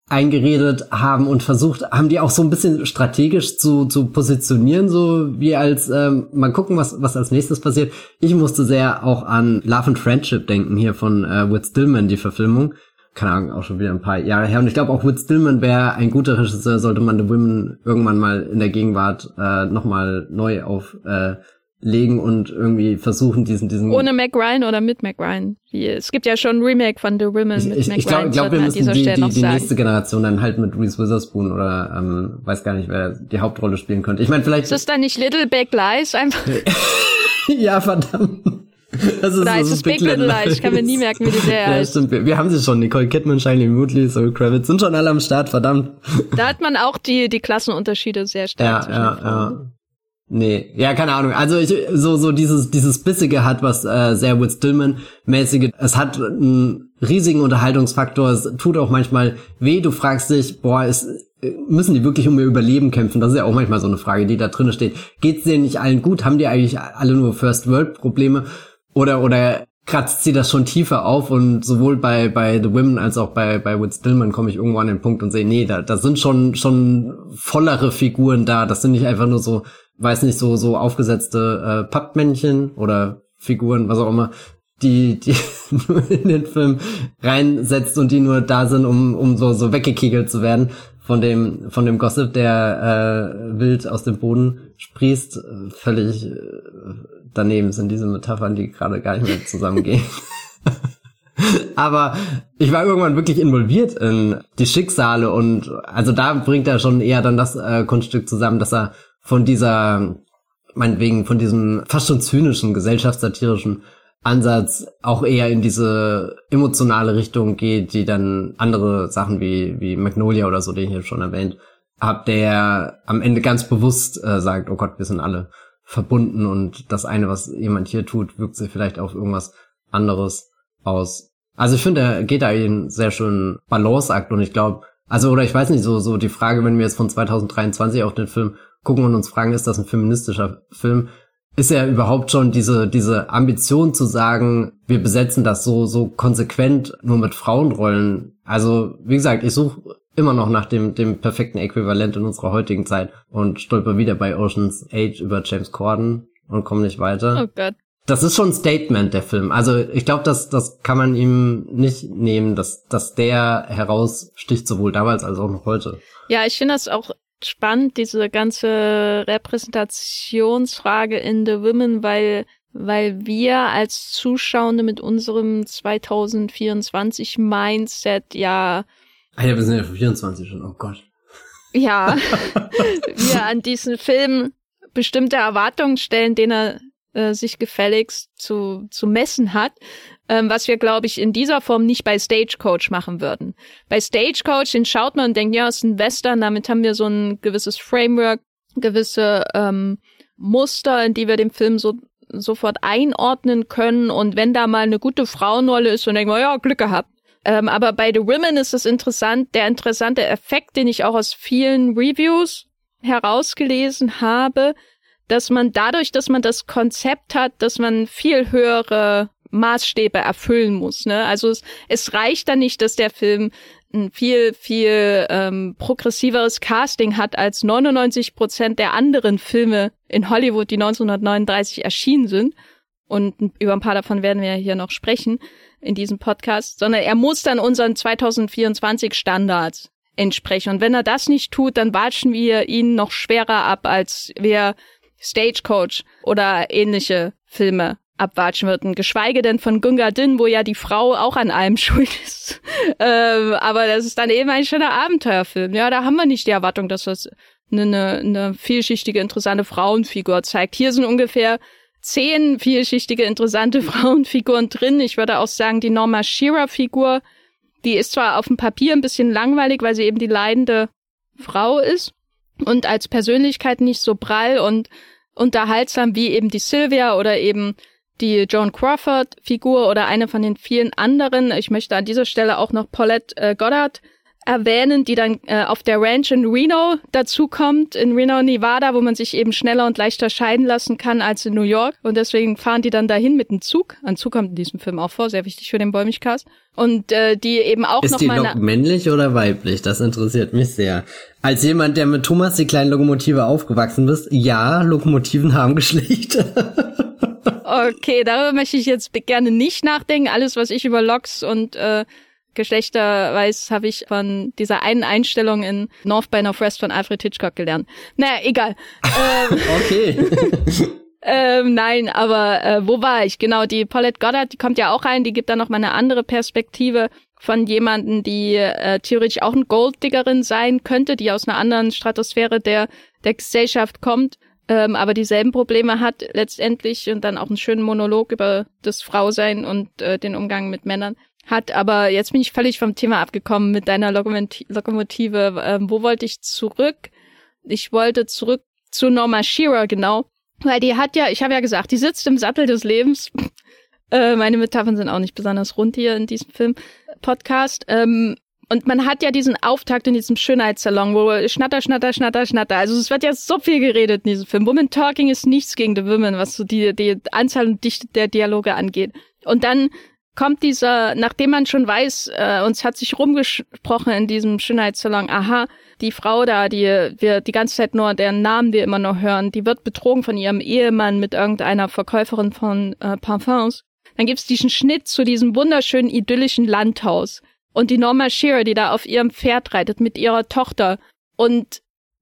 eingeredet haben und versucht, haben die auch so ein bisschen strategisch zu, zu positionieren, so wie als ähm, mal gucken, was, was als nächstes passiert. Ich musste sehr auch an Love and Friendship denken, hier von äh, Whit Stillman, die Verfilmung. Keine Ahnung, auch schon wieder ein paar Jahre her. Und ich glaube auch Whit Stillman wäre ein guter Regisseur, sollte man The Women irgendwann mal in der Gegenwart äh, nochmal neu auf äh, legen und irgendwie versuchen, diesen, diesen. Ohne Mac Ryan oder mit Mac Ryan? Wie, es gibt ja schon ein Remake von The Women ich, mit ich, Mac ich glaub, Ryan. Ich glaube, wir müssen die, die, die nächste Generation dann halt mit Reese Witherspoon oder ähm, weiß gar nicht, wer die Hauptrolle spielen könnte. Ich meine, vielleicht. Ist das dann nicht Little Big Lies einfach? ja, verdammt. Das ist, Oder ist es Big Little Lies? Ich kann mir nie merken, wie die ja, heißt. Stimmt. Wir, wir haben sie schon. Nicole Kidman, Shiley Woodley, Zoe Kravitz sind schon alle am Start, verdammt. Da hat man auch die, die Klassenunterschiede sehr stark. Ja, ja, ja. Nee, ja, keine Ahnung. Also ich, so so dieses dieses bissige hat was äh, sehr Whit Stillman mäßige. Es hat einen riesigen Unterhaltungsfaktor. Es tut auch manchmal weh. Du fragst dich, boah, ist müssen die wirklich um ihr Überleben kämpfen? Das ist ja auch manchmal so eine Frage, die da drin steht. Geht's denen nicht allen gut? Haben die eigentlich alle nur First World Probleme? Oder oder kratzt sie das schon tiefer auf und sowohl bei bei The Women als auch bei bei Whit Stillman komme ich irgendwo an den Punkt und sehe, nee, da, da sind schon schon vollere Figuren da. Das sind nicht einfach nur so weiß nicht, so, so aufgesetzte äh, Pappmännchen oder Figuren, was auch immer, die, die nur in den Film reinsetzt und die nur da sind, um, um so, so weggekegelt zu werden von dem, von dem Gossip, der äh, wild aus dem Boden sprießt. Völlig äh, daneben sind diese Metaphern, die gerade gar nicht mehr zusammengehen. Aber ich war irgendwann wirklich involviert in die Schicksale und also da bringt er schon eher dann das äh, Kunststück zusammen, dass er von dieser, meinetwegen von diesem fast schon zynischen, gesellschaftssatirischen Ansatz auch eher in diese emotionale Richtung geht, die dann andere Sachen wie, wie Magnolia oder so, den ich jetzt schon erwähnt habe, der am Ende ganz bewusst äh, sagt, oh Gott, wir sind alle verbunden und das eine, was jemand hier tut, wirkt sich vielleicht auf irgendwas anderes aus. Also ich finde, er geht da einen sehr schönen Balanceakt und ich glaube, also oder ich weiß nicht, so, so die Frage, wenn wir jetzt von 2023 auf den Film gucken und uns fragen, ist das ein feministischer Film? Ist ja überhaupt schon diese, diese Ambition zu sagen, wir besetzen das so, so konsequent nur mit Frauenrollen. Also, wie gesagt, ich suche immer noch nach dem, dem perfekten Äquivalent in unserer heutigen Zeit und stolper wieder bei Ocean's 8 über James Corden und komme nicht weiter. Oh Gott. Das ist schon ein Statement, der Film. Also ich glaube, das, das kann man ihm nicht nehmen, dass, dass der heraussticht, sowohl damals als auch noch heute. Ja, ich finde das auch spannend, diese ganze Repräsentationsfrage in The Women, weil, weil wir als Zuschauende mit unserem 2024 Mindset ja. Ah ja, wir sind ja 24 schon, oh Gott. Ja, wir an diesen Film bestimmte Erwartungen stellen, denen er äh, sich gefälligst zu, zu messen hat ähm, was wir, glaube ich, in dieser Form nicht bei Stagecoach machen würden. Bei Stagecoach, den schaut man und denkt, ja, ist ein Western, damit haben wir so ein gewisses Framework, gewisse ähm, Muster, in die wir den Film so sofort einordnen können. Und wenn da mal eine gute Frauenrolle ist, dann denken wir, ja, Glück gehabt. Ähm, aber bei The Women ist es interessant, der interessante Effekt, den ich auch aus vielen Reviews herausgelesen habe, dass man dadurch, dass man das Konzept hat, dass man viel höhere Maßstäbe erfüllen muss. Ne? Also es, es reicht da nicht, dass der Film ein viel, viel ähm, progressiveres Casting hat als 99 Prozent der anderen Filme in Hollywood, die 1939 erschienen sind. Und über ein paar davon werden wir hier noch sprechen in diesem Podcast, sondern er muss dann unseren 2024 Standards entsprechen. Und wenn er das nicht tut, dann watschen wir ihn noch schwerer ab, als wir Stagecoach oder ähnliche Filme abwatschen würden. Geschweige denn von Gunga Din, wo ja die Frau auch an allem schuld ist. ähm, aber das ist dann eben ein schöner Abenteuerfilm. Ja, da haben wir nicht die Erwartung, dass das eine, eine, eine vielschichtige, interessante Frauenfigur zeigt. Hier sind ungefähr zehn vielschichtige, interessante Frauenfiguren drin. Ich würde auch sagen, die Norma Shearer-Figur, die ist zwar auf dem Papier ein bisschen langweilig, weil sie eben die leidende Frau ist und als Persönlichkeit nicht so prall und unterhaltsam wie eben die Sylvia oder eben die Joan Crawford-Figur oder eine von den vielen anderen. Ich möchte an dieser Stelle auch noch Paulette äh, Goddard erwähnen, die dann äh, auf der Ranch in Reno dazukommt, in Reno, Nevada, wo man sich eben schneller und leichter scheiden lassen kann als in New York. Und deswegen fahren die dann dahin mit dem Zug. Ein Zug kommt in diesem Film auch vor, sehr wichtig für den Bäumigcast. Und äh, die eben auch Ist die Lok männlich oder weiblich? Das interessiert mich sehr. Als jemand, der mit Thomas die kleinen Lokomotive aufgewachsen ist, ja, Lokomotiven haben Geschlechter. Okay, darüber möchte ich jetzt gerne nicht nachdenken. Alles, was ich über Loks und äh, Geschlechter weiß, habe ich von dieser einen Einstellung in North by Northwest von Alfred Hitchcock gelernt. Naja, egal. ähm, okay. ähm, nein, aber äh, wo war ich? Genau, die Paulette Goddard, die kommt ja auch rein, die gibt da noch mal eine andere Perspektive von jemanden, die äh, theoretisch auch eine Golddiggerin sein könnte, die aus einer anderen Stratosphäre der, der Gesellschaft kommt, ähm, aber dieselben Probleme hat letztendlich und dann auch einen schönen Monolog über das Frausein und äh, den Umgang mit Männern hat. Aber jetzt bin ich völlig vom Thema abgekommen mit deiner Lokomoti Lokomotive. Ähm, wo wollte ich zurück? Ich wollte zurück zu Norma Shearer, genau. Weil die hat ja, ich habe ja gesagt, die sitzt im Sattel des Lebens. äh, meine Metaphern sind auch nicht besonders rund hier in diesem Film-Podcast. Ähm, und man hat ja diesen Auftakt in diesem Schönheitssalon, wo Schnatter, Schnatter, Schnatter, Schnatter. Also es wird ja so viel geredet in diesem Film. Woman Talking ist nichts gegen The Women, was so die, die Anzahl und Dichte der Dialoge angeht. Und dann kommt dieser, nachdem man schon weiß, äh, uns hat sich rumgesprochen in diesem Schönheitssalon, aha, die Frau da, die wir die ganze Zeit nur, deren Namen wir immer noch hören, die wird betrogen von ihrem Ehemann mit irgendeiner Verkäuferin von äh, Parfums. Dann gibt's diesen Schnitt zu diesem wunderschönen idyllischen Landhaus und die Norma Shearer, die da auf ihrem Pferd reitet mit ihrer Tochter. Und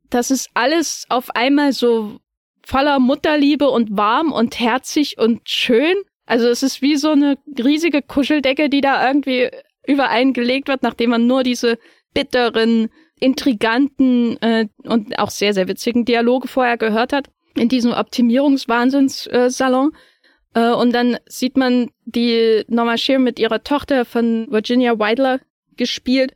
das ist alles auf einmal so voller Mutterliebe und warm und herzig und schön. Also es ist wie so eine riesige Kuscheldecke, die da irgendwie übereingelegt wird, nachdem man nur diese bitteren, intriganten äh, und auch sehr, sehr witzigen Dialoge vorher gehört hat in diesem Optimierungswahnsinnssalon. Äh, und dann sieht man die Norma Shear mit ihrer Tochter von Virginia Weidler gespielt,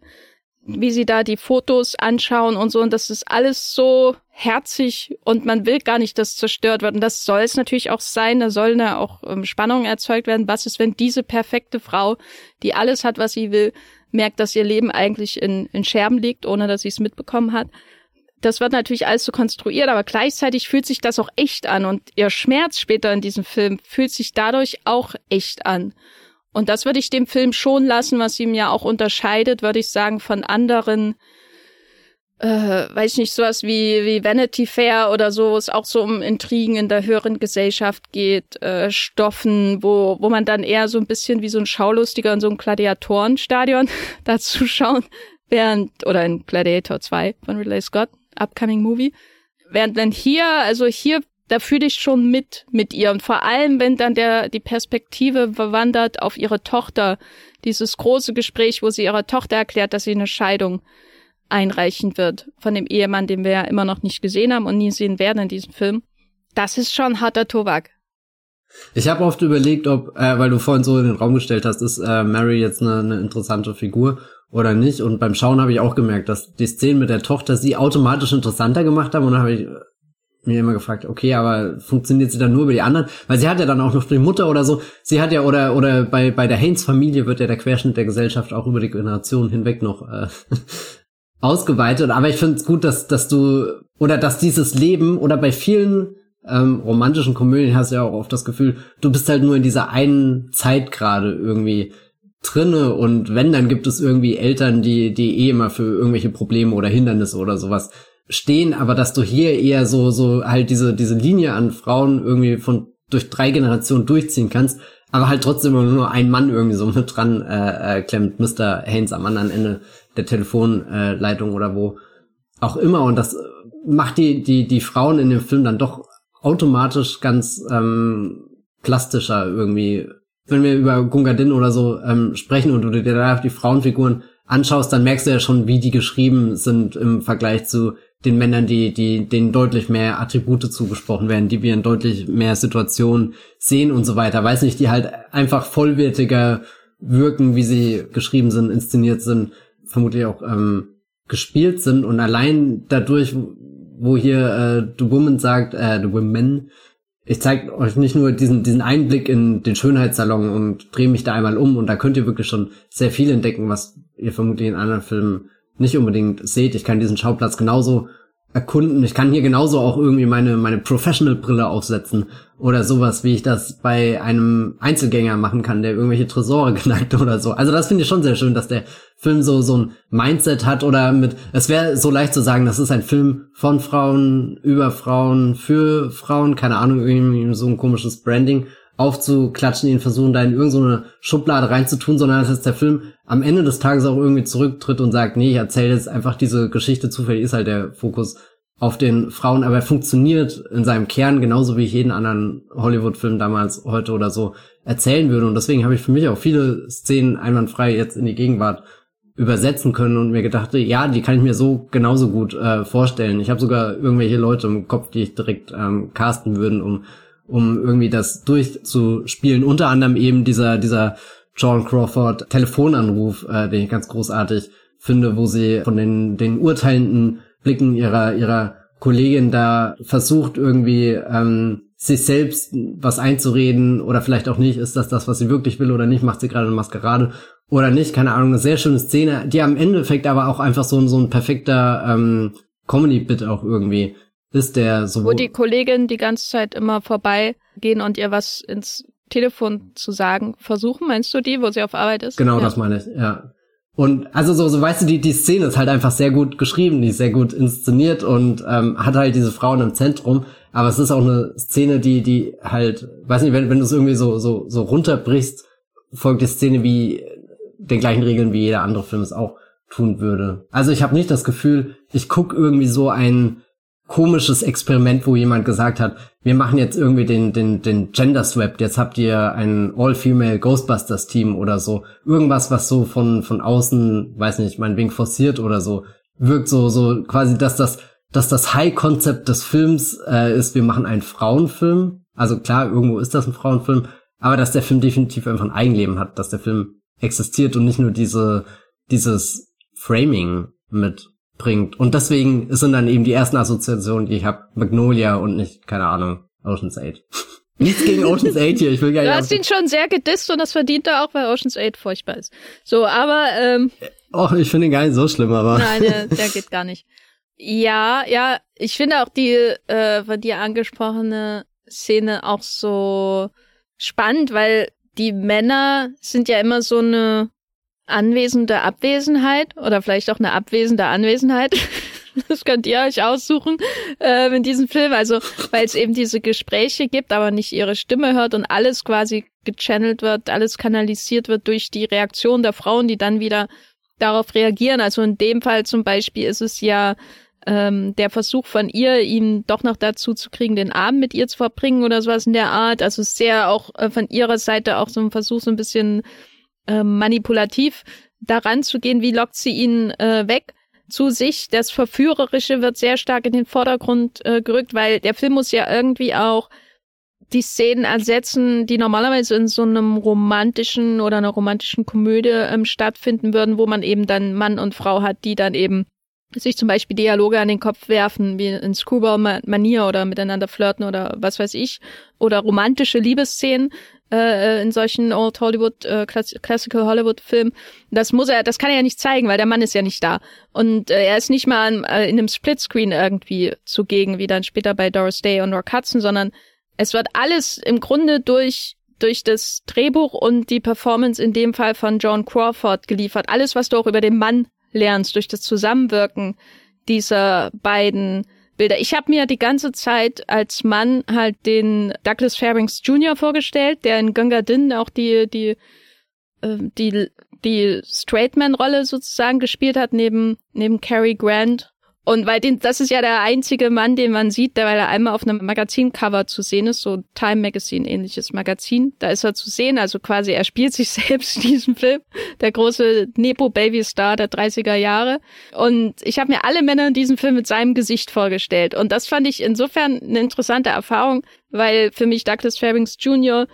wie sie da die Fotos anschauen und so. Und das ist alles so herzig und man will gar nicht, dass zerstört wird. Und das soll es natürlich auch sein. Da sollen ja auch ähm, Spannungen erzeugt werden. Was ist, wenn diese perfekte Frau, die alles hat, was sie will, merkt, dass ihr Leben eigentlich in, in Scherben liegt, ohne dass sie es mitbekommen hat? Das wird natürlich alles so konstruiert, aber gleichzeitig fühlt sich das auch echt an und ihr Schmerz später in diesem Film fühlt sich dadurch auch echt an. Und das würde ich dem Film schon lassen, was ihm ja auch unterscheidet, würde ich sagen, von anderen äh, weiß ich nicht, sowas wie, wie Vanity Fair oder so, wo es auch so um Intrigen in der höheren Gesellschaft geht, äh, Stoffen, wo, wo man dann eher so ein bisschen wie so ein Schaulustiger in so einem Gladiatorenstadion dazu schauen, während, oder in Gladiator 2 von Ridley Scott, upcoming Movie, während dann hier, also hier, da fühle ich schon mit, mit ihr. Und vor allem, wenn dann der, die Perspektive verwandert auf ihre Tochter, dieses große Gespräch, wo sie ihrer Tochter erklärt, dass sie eine Scheidung einreichen wird von dem Ehemann, den wir ja immer noch nicht gesehen haben und nie sehen werden in diesem Film. Das ist schon harter Tobak. Ich habe oft überlegt, ob, äh, weil du vorhin so in den Raum gestellt hast, ist äh, Mary jetzt eine, eine interessante Figur oder nicht? Und beim Schauen habe ich auch gemerkt, dass die Szenen mit der Tochter sie automatisch interessanter gemacht haben. Und dann habe ich mir immer gefragt, okay, aber funktioniert sie dann nur über die anderen? Weil sie hat ja dann auch noch die Mutter oder so. Sie hat ja, oder, oder bei, bei der Haynes-Familie wird ja der Querschnitt der Gesellschaft auch über die Generationen hinweg noch äh, ausgeweitet. Aber ich finde es gut, dass, dass du, oder dass dieses Leben, oder bei vielen ähm, romantischen Komödien hast du ja auch oft das Gefühl, du bist halt nur in dieser einen Zeit gerade irgendwie drinne und wenn, dann gibt es irgendwie Eltern, die, die eh immer für irgendwelche Probleme oder Hindernisse oder sowas stehen, aber dass du hier eher so, so halt diese, diese Linie an Frauen irgendwie von durch drei Generationen durchziehen kannst, aber halt trotzdem nur ein Mann irgendwie so mit dran äh, äh, klemmt, Mr. Haynes am anderen Ende der Telefonleitung oder wo auch immer. Und das macht die, die, die Frauen in dem Film dann doch automatisch ganz ähm, plastischer irgendwie. Wenn wir über Gungadin oder so ähm, sprechen und du dir da die Frauenfiguren anschaust, dann merkst du ja schon, wie die geschrieben sind im Vergleich zu den Männern, die, die, denen deutlich mehr Attribute zugesprochen werden, die wir in deutlich mehr Situationen sehen und so weiter. Weiß nicht, die halt einfach vollwertiger wirken, wie sie geschrieben sind, inszeniert sind, vermutlich auch ähm, gespielt sind und allein dadurch, wo hier äh, The Woman sagt, äh, The Women, ich zeige euch nicht nur diesen, diesen Einblick in den Schönheitssalon und drehe mich da einmal um und da könnt ihr wirklich schon sehr viel entdecken, was ihr vermutlich in anderen Filmen nicht unbedingt seht. Ich kann diesen Schauplatz genauso erkunden. Ich kann hier genauso auch irgendwie meine, meine Professional-Brille aufsetzen oder sowas, wie ich das bei einem Einzelgänger machen kann, der irgendwelche Tresore knackt oder so. Also das finde ich schon sehr schön, dass der Film so, so ein Mindset hat oder mit, es wäre so leicht zu sagen, das ist ein Film von Frauen, über Frauen, für Frauen, keine Ahnung, irgendwie so ein komisches Branding aufzuklatschen, ihn versuchen, da in irgendeine Schublade reinzutun, sondern dass der Film am Ende des Tages auch irgendwie zurücktritt und sagt, nee, ich erzähle jetzt einfach diese Geschichte, zufällig ist halt der Fokus auf den Frauen, aber er funktioniert in seinem Kern genauso wie ich jeden anderen Hollywood-Film damals, heute oder so erzählen würde. Und deswegen habe ich für mich auch viele Szenen einwandfrei jetzt in die Gegenwart übersetzen können und mir gedacht, ja, die kann ich mir so genauso gut äh, vorstellen. Ich habe sogar irgendwelche Leute im Kopf, die ich direkt ähm, casten würden, um um irgendwie das durchzuspielen. Unter anderem eben dieser dieser John Crawford Telefonanruf, äh, den ich ganz großartig finde, wo sie von den den urteilenden Blicken ihrer ihrer Kollegin da versucht irgendwie ähm, sich selbst was einzureden oder vielleicht auch nicht, ist das das, was sie wirklich will oder nicht, macht sie gerade eine Maskerade oder nicht, keine Ahnung, eine sehr schöne Szene, die am Endeffekt aber auch einfach so, so ein perfekter ähm, Comedy-Bit auch irgendwie ist, der so. Wo die Kollegin die ganze Zeit immer vorbeigehen und ihr was ins Telefon zu sagen versuchen, meinst du die, wo sie auf Arbeit ist? Genau, ja. das meine ich, ja. Und also so, so weißt du, die, die Szene ist halt einfach sehr gut geschrieben, die ist sehr gut inszeniert und ähm, hat halt diese Frauen im Zentrum. Aber es ist auch eine Szene, die, die halt, weiß nicht, wenn, wenn du es irgendwie so, so, so runterbrichst, folgt die Szene wie den gleichen Regeln wie jeder andere Film es auch tun würde. Also ich habe nicht das Gefühl, ich guck irgendwie so ein komisches Experiment, wo jemand gesagt hat, wir machen jetzt irgendwie den, den, den Gender Swap, jetzt habt ihr ein All-Female Ghostbusters Team oder so. Irgendwas, was so von, von außen, weiß nicht, meinetwegen forciert oder so, wirkt so, so quasi, dass das, dass das High-Konzept des Films äh, ist, wir machen einen Frauenfilm. Also klar, irgendwo ist das ein Frauenfilm, aber dass der Film definitiv einfach ein Eigenleben hat, dass der Film existiert und nicht nur diese, dieses Framing mitbringt. Und deswegen sind dann eben die ersten Assoziationen, die ich habe, Magnolia und nicht, keine Ahnung, Ocean's 8. Nichts gegen Ocean's 8 hier, ich will gar nicht. Du hast ihn schon sehr gedisst und das verdient er auch, weil Ocean's 8 furchtbar ist. So, aber, ähm. Och, ich finde ihn gar nicht so schlimm, aber. Nein, der, der geht gar nicht. Ja, ja, ich finde auch die äh, von dir angesprochene Szene auch so spannend, weil die Männer sind ja immer so eine anwesende Abwesenheit oder vielleicht auch eine abwesende Anwesenheit. Das könnt ihr euch aussuchen äh, in diesem Film. Also, weil es eben diese Gespräche gibt, aber nicht ihre Stimme hört und alles quasi gechannelt wird, alles kanalisiert wird durch die Reaktion der Frauen, die dann wieder darauf reagieren. Also in dem Fall zum Beispiel ist es ja ähm, der Versuch von ihr, ihn doch noch dazu zu kriegen, den Abend mit ihr zu verbringen oder sowas in der Art. Also sehr auch äh, von ihrer Seite auch so ein Versuch, so ein bisschen äh, manipulativ daran zu gehen, wie lockt sie ihn äh, weg zu sich. Das Verführerische wird sehr stark in den Vordergrund äh, gerückt, weil der Film muss ja irgendwie auch die Szenen ersetzen, die normalerweise in so einem romantischen oder einer romantischen Komödie ähm, stattfinden würden, wo man eben dann Mann und Frau hat, die dann eben sich zum Beispiel Dialoge an den Kopf werfen, wie in Screwball-Manier oder miteinander flirten oder was weiß ich, oder romantische Liebesszenen äh, in solchen Old Hollywood, äh, Classical Hollywood Filmen. Das muss er, das kann er ja nicht zeigen, weil der Mann ist ja nicht da. Und äh, er ist nicht mal an, äh, in einem Splitscreen irgendwie zugegen, wie dann später bei Doris Day und Rock Hudson, sondern es wird alles im Grunde durch durch das Drehbuch und die Performance in dem Fall von John Crawford geliefert. Alles, was du auch über den Mann lernst durch das Zusammenwirken dieser beiden Bilder. Ich habe mir die ganze Zeit als Mann halt den Douglas Fairbanks Jr. vorgestellt, der in Gunga Din auch die die äh, die die Straightman-Rolle sozusagen gespielt hat neben neben Cary Grant und weil den, das ist ja der einzige Mann, den man sieht, der, weil er einmal auf einem Magazincover zu sehen ist, so Time Magazine ähnliches Magazin. Da ist er zu sehen, also quasi er spielt sich selbst in diesem Film. Der große Nepo Baby Star der 30er Jahre. Und ich habe mir alle Männer in diesem Film mit seinem Gesicht vorgestellt. Und das fand ich insofern eine interessante Erfahrung, weil für mich Douglas Fairbanks Jr.,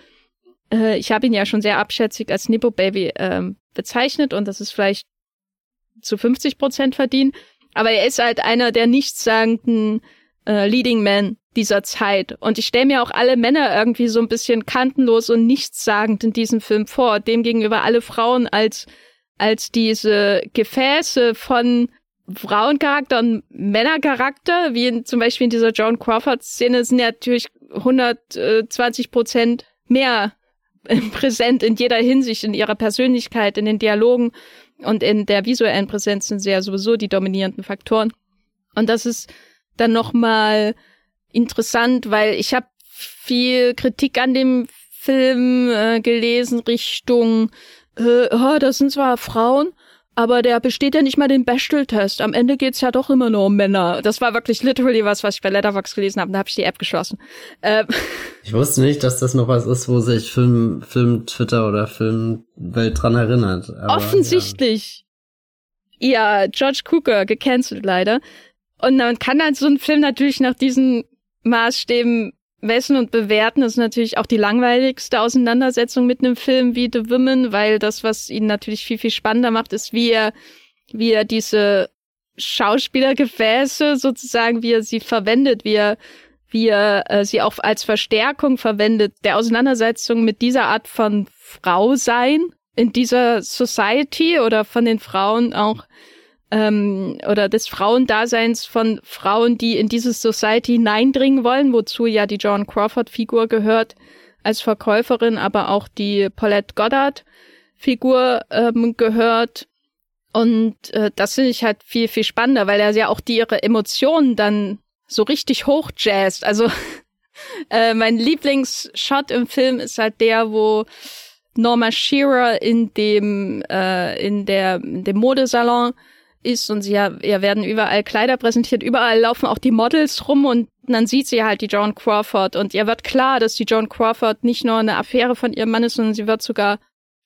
äh, ich habe ihn ja schon sehr abschätzig als Nepo Baby äh, bezeichnet und das ist vielleicht zu 50 Prozent verdient. Aber er ist halt einer der nichtssagenden äh, Leading Men dieser Zeit. Und ich stelle mir auch alle Männer irgendwie so ein bisschen kantenlos und nichtssagend in diesem Film vor. Demgegenüber alle Frauen als als diese Gefäße von Frauencharakter und Männercharakter, wie in, zum Beispiel in dieser Joan Crawford-Szene, sind ja natürlich 120 Prozent mehr präsent in jeder Hinsicht, in ihrer Persönlichkeit, in den Dialogen und in der visuellen Präsenz sind sie ja sowieso die dominierenden Faktoren. Und das ist dann nochmal interessant, weil ich habe viel Kritik an dem Film äh, gelesen Richtung, äh, oh, das sind zwar Frauen, aber der besteht ja nicht mal den Bechtel-Test. Am Ende geht's ja doch immer nur um Männer. Das war wirklich literally was, was ich bei Letterboxd gelesen habe. Da habe ich die App geschlossen. Ähm. Ich wusste nicht, dass das noch was ist, wo sich Film, Film Twitter oder Filmwelt dran erinnert. Aber, Offensichtlich. Ja. ja, George Cooker gecancelt leider. Und man kann halt so einen Film natürlich nach diesen Maßstäben messen und bewerten. Ist natürlich auch die langweiligste Auseinandersetzung mit einem Film wie The Women, weil das, was ihn natürlich viel, viel spannender macht, ist, wie er, wie er diese Schauspielergefäße sozusagen, wie er sie verwendet, wie er, wie er äh, sie auch als Verstärkung verwendet, der Auseinandersetzung mit dieser Art von Frau sein in dieser Society oder von den Frauen auch ähm, oder des Frauendaseins von Frauen, die in diese Society hineindringen wollen, wozu ja die Joan Crawford-Figur gehört als Verkäuferin, aber auch die Paulette Goddard-Figur ähm, gehört. Und äh, das finde ich halt viel, viel spannender, weil er ja auch die ihre Emotionen dann so richtig hochjazzt. Also äh, mein Lieblingsshot im Film ist halt der, wo Norma Shearer in dem äh, in der in dem Modesalon ist und sie ja, ja werden überall Kleider präsentiert, überall laufen auch die Models rum und dann sieht sie halt die Joan Crawford und ihr wird klar, dass die Joan Crawford nicht nur eine Affäre von ihrem Mann ist, sondern sie wird sogar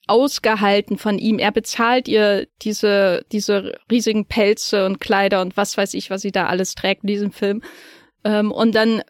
ausgehalten von ihm. Er bezahlt ihr diese, diese riesigen Pelze und Kleider und was weiß ich, was sie da alles trägt in diesem Film. Ähm, und dann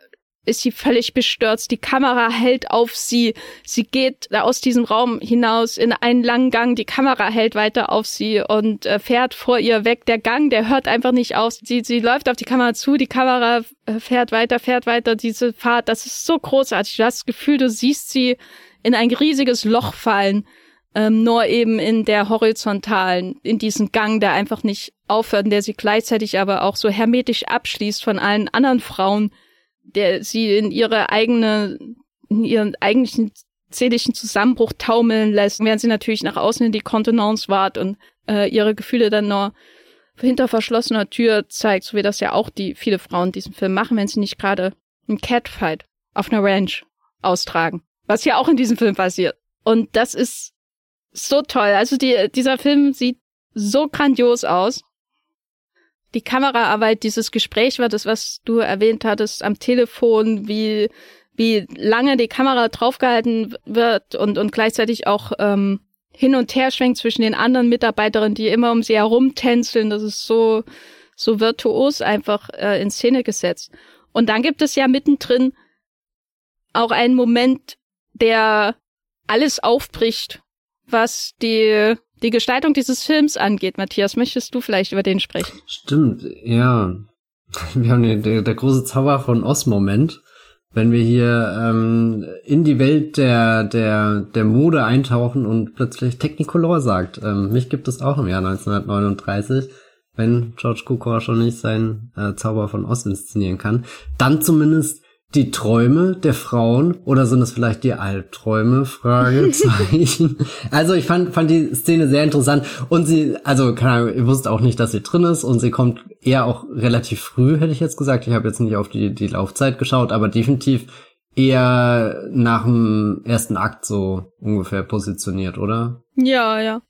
ist sie völlig bestürzt. Die Kamera hält auf sie. Sie geht aus diesem Raum hinaus in einen langen Gang. Die Kamera hält weiter auf sie und äh, fährt vor ihr weg. Der Gang, der hört einfach nicht auf. Sie, sie läuft auf die Kamera zu. Die Kamera äh, fährt weiter, fährt weiter. Diese Fahrt, das ist so großartig. Du hast das Gefühl, du siehst sie in ein riesiges Loch fallen. Ähm, nur eben in der horizontalen, in diesen Gang, der einfach nicht aufhört, der sie gleichzeitig aber auch so hermetisch abschließt von allen anderen Frauen, der sie in ihre eigene, in ihren eigentlichen seelischen Zusammenbruch taumeln lässt, während sie natürlich nach außen in die Kontenance wart und äh, ihre Gefühle dann nur hinter verschlossener Tür zeigt, so wie das ja auch die viele Frauen in diesem Film machen, wenn sie nicht gerade einen Catfight auf einer Ranch austragen. Was ja auch in diesem Film passiert. Und das ist so toll. Also die, dieser Film sieht so grandios aus die Kameraarbeit, dieses Gespräch war das, was du erwähnt hattest am Telefon, wie, wie lange die Kamera draufgehalten wird und, und gleichzeitig auch ähm, hin und her schwenkt zwischen den anderen Mitarbeiterinnen, die immer um sie herum tänzeln. Das ist so, so virtuos einfach äh, in Szene gesetzt. Und dann gibt es ja mittendrin auch einen Moment, der alles aufbricht, was die die Gestaltung dieses Films angeht. Matthias, möchtest du vielleicht über den sprechen? Stimmt, ja. Wir haben den, der, der große Zauber von Oz-Moment. Wenn wir hier ähm, in die Welt der, der, der Mode eintauchen und plötzlich Technicolor sagt. Ähm, mich gibt es auch im Jahr 1939 wenn George Cukor schon nicht seinen äh, Zauber von Oz inszenieren kann, dann zumindest die Träume der Frauen oder sind es vielleicht die Albträume? Fragezeichen. also ich fand, fand die Szene sehr interessant und sie, also keine Ahnung, ich wusste auch nicht, dass sie drin ist und sie kommt eher auch relativ früh, hätte ich jetzt gesagt. Ich habe jetzt nicht auf die, die Laufzeit geschaut, aber definitiv eher nach dem ersten Akt so ungefähr positioniert, oder? Ja, ja.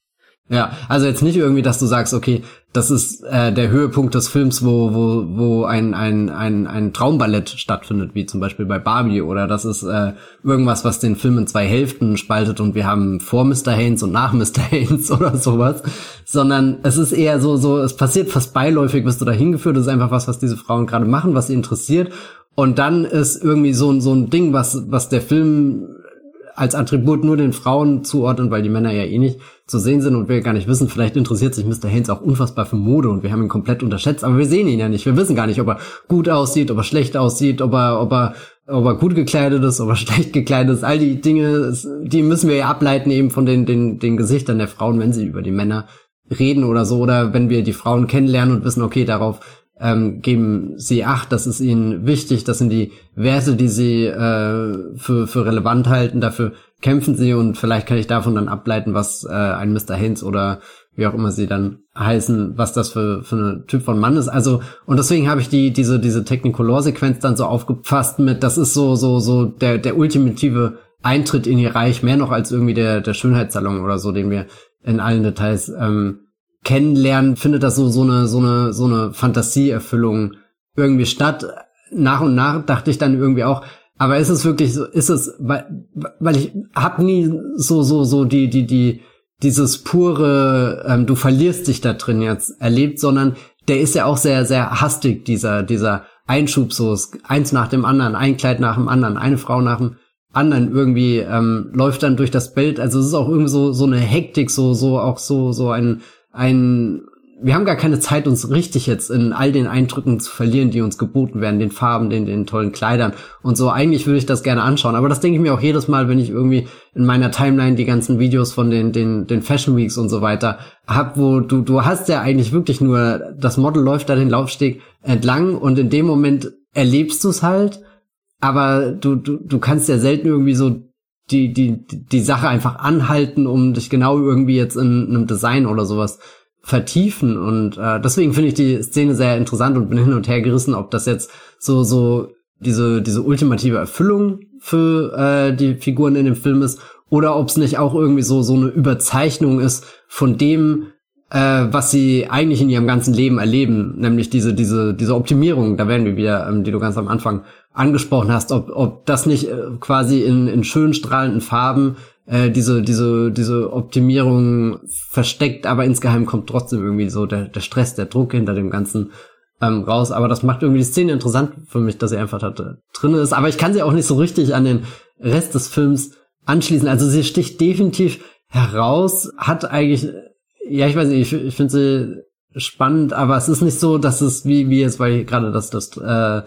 Ja, also jetzt nicht irgendwie, dass du sagst, okay, das ist äh, der Höhepunkt des Films, wo, wo, wo ein, ein, ein, ein Traumballett stattfindet, wie zum Beispiel bei Barbie, oder das ist äh, irgendwas, was den Film in zwei Hälften spaltet und wir haben vor Mr. Haynes und nach Mr. Haynes oder sowas, sondern es ist eher so, so, es passiert fast beiläufig, bist du da hingeführt, es ist einfach was, was diese Frauen gerade machen, was sie interessiert und dann ist irgendwie so, so ein Ding, was, was der Film als Attribut nur den Frauen zuordnen, weil die Männer ja eh nicht zu sehen sind und wir gar nicht wissen, vielleicht interessiert sich Mr. Haynes auch unfassbar für Mode und wir haben ihn komplett unterschätzt, aber wir sehen ihn ja nicht. Wir wissen gar nicht, ob er gut aussieht, ob er schlecht aussieht, ob er, ob er, ob er gut gekleidet ist, ob er schlecht gekleidet ist. All die Dinge, die müssen wir ja ableiten eben von den, den, den Gesichtern der Frauen, wenn sie über die Männer reden oder so, oder wenn wir die Frauen kennenlernen und wissen, okay, darauf ähm, geben sie Acht, das ist ihnen wichtig, das sind die Werte, die sie äh, für, für relevant halten, dafür kämpfen sie und vielleicht kann ich davon dann ableiten, was äh, ein Mr. Haynes oder wie auch immer sie dann heißen, was das für, für ein Typ von Mann ist. Also, und deswegen habe ich die, diese, diese Technicolor-Sequenz dann so aufgefasst mit, das ist so, so, so der, der ultimative Eintritt in ihr Reich, mehr noch als irgendwie der, der Schönheitssalon oder so, den wir in allen Details ähm, kennenlernen, findet das so, so eine, so eine, so eine Fantasieerfüllung irgendwie statt. Nach und nach dachte ich dann irgendwie auch, aber ist es wirklich so, ist es, weil, weil ich hab nie so, so, so die, die, die, dieses pure, ähm, du verlierst dich da drin jetzt erlebt, sondern der ist ja auch sehr, sehr hastig, dieser, dieser Einschub, so eins nach dem anderen, ein Kleid nach dem anderen, eine Frau nach dem anderen irgendwie ähm, läuft dann durch das Bild. Also es ist auch irgendwie so so eine Hektik, so so auch so so ein ein wir haben gar keine Zeit, uns richtig jetzt in all den Eindrücken zu verlieren, die uns geboten werden, den Farben, den, den tollen Kleidern und so. Eigentlich würde ich das gerne anschauen, aber das denke ich mir auch jedes Mal, wenn ich irgendwie in meiner Timeline die ganzen Videos von den, den, den Fashion Weeks und so weiter hab, wo du, du hast ja eigentlich wirklich nur, das Model läuft da den Laufsteg entlang und in dem Moment erlebst du es halt, aber du, du, du kannst ja selten irgendwie so die, die, die Sache einfach anhalten, um dich genau irgendwie jetzt in einem Design oder sowas vertiefen. Und äh, deswegen finde ich die Szene sehr interessant und bin hin und her gerissen, ob das jetzt so so diese diese ultimative Erfüllung für äh, die Figuren in dem Film ist oder ob es nicht auch irgendwie so so eine Überzeichnung ist von dem äh, was sie eigentlich in ihrem ganzen Leben erleben, nämlich diese diese diese Optimierung, da werden wir wieder, ähm, die du ganz am Anfang angesprochen hast, ob ob das nicht äh, quasi in in schön strahlenden Farben äh, diese, diese, diese Optimierung versteckt, aber insgeheim kommt trotzdem irgendwie so der, der Stress, der Druck hinter dem Ganzen ähm, raus. Aber das macht irgendwie die Szene interessant für mich, dass sie einfach da drin ist. Aber ich kann sie auch nicht so richtig an den Rest des Films anschließen. Also sie sticht definitiv heraus, hat eigentlich, ja, ich weiß nicht, ich, ich finde sie spannend, aber es ist nicht so, dass es wie, wie jetzt, weil gerade das, das äh,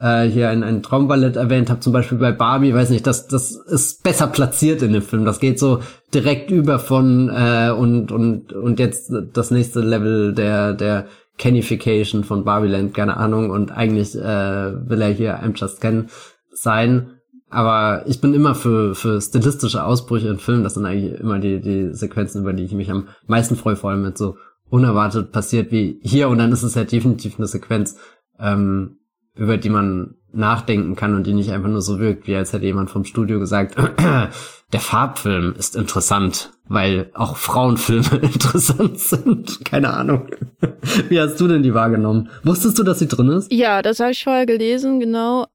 äh, hier ein, ein Traumballett erwähnt habe, zum Beispiel bei Barbie, weiß nicht, das, das ist besser platziert in dem Film. Das geht so direkt über von äh, und, und, und jetzt das nächste Level der, der Kennification von Barbieland, keine Ahnung, und eigentlich äh, will er hier I'm Just Ken sein. Aber ich bin immer für, für stilistische Ausbrüche in Filmen. Das sind eigentlich immer die, die Sequenzen, über die ich mich am meisten freue, vor allem mit so unerwartet passiert wie hier. Und dann ist es ja definitiv eine Sequenz, ähm, über die man nachdenken kann und die nicht einfach nur so wirkt, wie als hätte jemand vom Studio gesagt, der Farbfilm ist interessant, weil auch Frauenfilme interessant sind. Keine Ahnung. Wie hast du denn die wahrgenommen? Wusstest du, dass sie drin ist? Ja, das habe ich vorher gelesen, genau.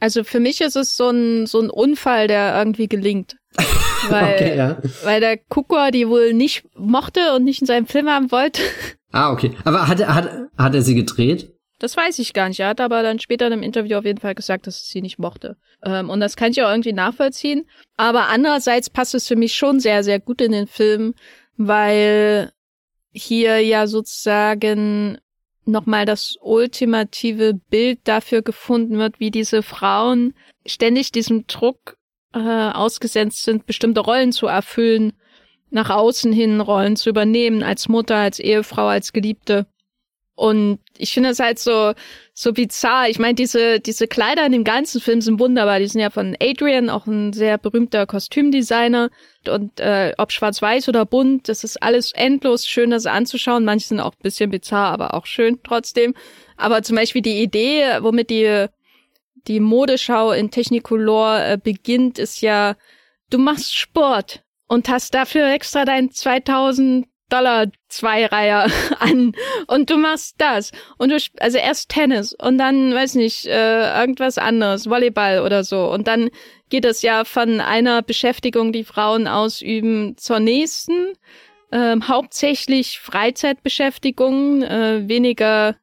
Also für mich ist es so ein, so ein Unfall, der irgendwie gelingt. Weil, okay, ja. weil der Gucker die wohl nicht mochte und nicht in seinem Film haben wollte. Ah, okay. Aber hat er, hat, hat er sie gedreht? Das weiß ich gar nicht. Er hat aber dann später in einem Interview auf jeden Fall gesagt, dass es sie nicht mochte. Ähm, und das kann ich auch irgendwie nachvollziehen. Aber andererseits passt es für mich schon sehr, sehr gut in den Film, weil hier ja sozusagen nochmal das ultimative Bild dafür gefunden wird, wie diese Frauen ständig diesem Druck äh, ausgesetzt sind, bestimmte Rollen zu erfüllen, nach außen hin Rollen zu übernehmen, als Mutter, als Ehefrau, als Geliebte. Und ich finde es halt so, so bizarr. Ich meine, diese, diese Kleider in dem ganzen Film sind wunderbar. Die sind ja von Adrian, auch ein sehr berühmter Kostümdesigner. Und äh, ob schwarz-weiß oder bunt, das ist alles endlos schön, das anzuschauen. Manche sind auch ein bisschen bizarr, aber auch schön trotzdem. Aber zum Beispiel die Idee, womit die, die Modeschau in Technicolor äh, beginnt, ist ja, du machst Sport und hast dafür extra dein 2000 Dollar Zweireiher an. Und du machst das. Und du also erst Tennis und dann weiß nicht äh, irgendwas anderes Volleyball oder so. Und dann geht es ja von einer Beschäftigung die Frauen ausüben zur nächsten. Ähm, hauptsächlich Freizeitbeschäftigung äh, weniger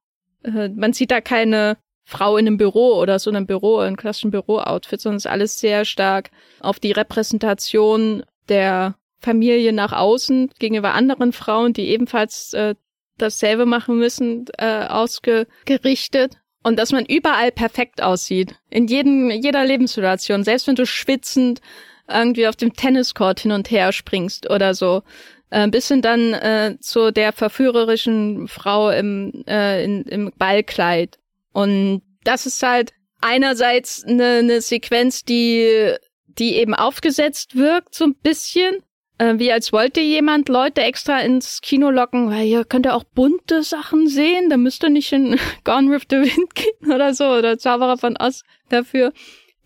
äh, man sieht da keine Frau in einem Büro oder so einem Büro in klassischen Büro-Outfit sondern es ist alles sehr stark auf die Repräsentation der Familie nach außen gegenüber anderen Frauen, die ebenfalls äh, dasselbe machen müssen, äh, ausgerichtet. Und dass man überall perfekt aussieht. In jedem, jeder Lebenssituation. Selbst wenn du schwitzend irgendwie auf dem Tenniscourt hin und her springst oder so. Äh, bis hin dann äh, zu der verführerischen Frau im, äh, in, im Ballkleid. Und das ist halt einerseits eine, eine Sequenz, die, die eben aufgesetzt wirkt, so ein bisschen. Äh, wie als wollte jemand Leute extra ins Kino locken, weil ihr könnt ja auch bunte Sachen sehen, da müsst ihr nicht in Gone with the Wind gehen oder so, oder Zauberer von Oz dafür.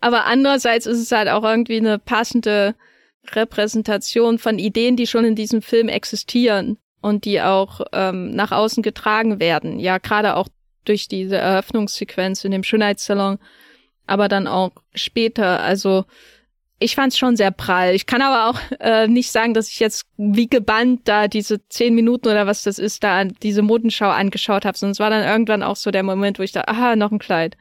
Aber andererseits ist es halt auch irgendwie eine passende Repräsentation von Ideen, die schon in diesem Film existieren und die auch ähm, nach außen getragen werden. Ja, gerade auch durch diese Eröffnungssequenz in dem Schönheitssalon, aber dann auch später. Also ich fand es schon sehr prall. Ich kann aber auch äh, nicht sagen, dass ich jetzt wie gebannt da diese zehn Minuten oder was das ist, da diese Modenschau angeschaut habe, sondern es war dann irgendwann auch so der Moment, wo ich da, aha, noch ein Kleid.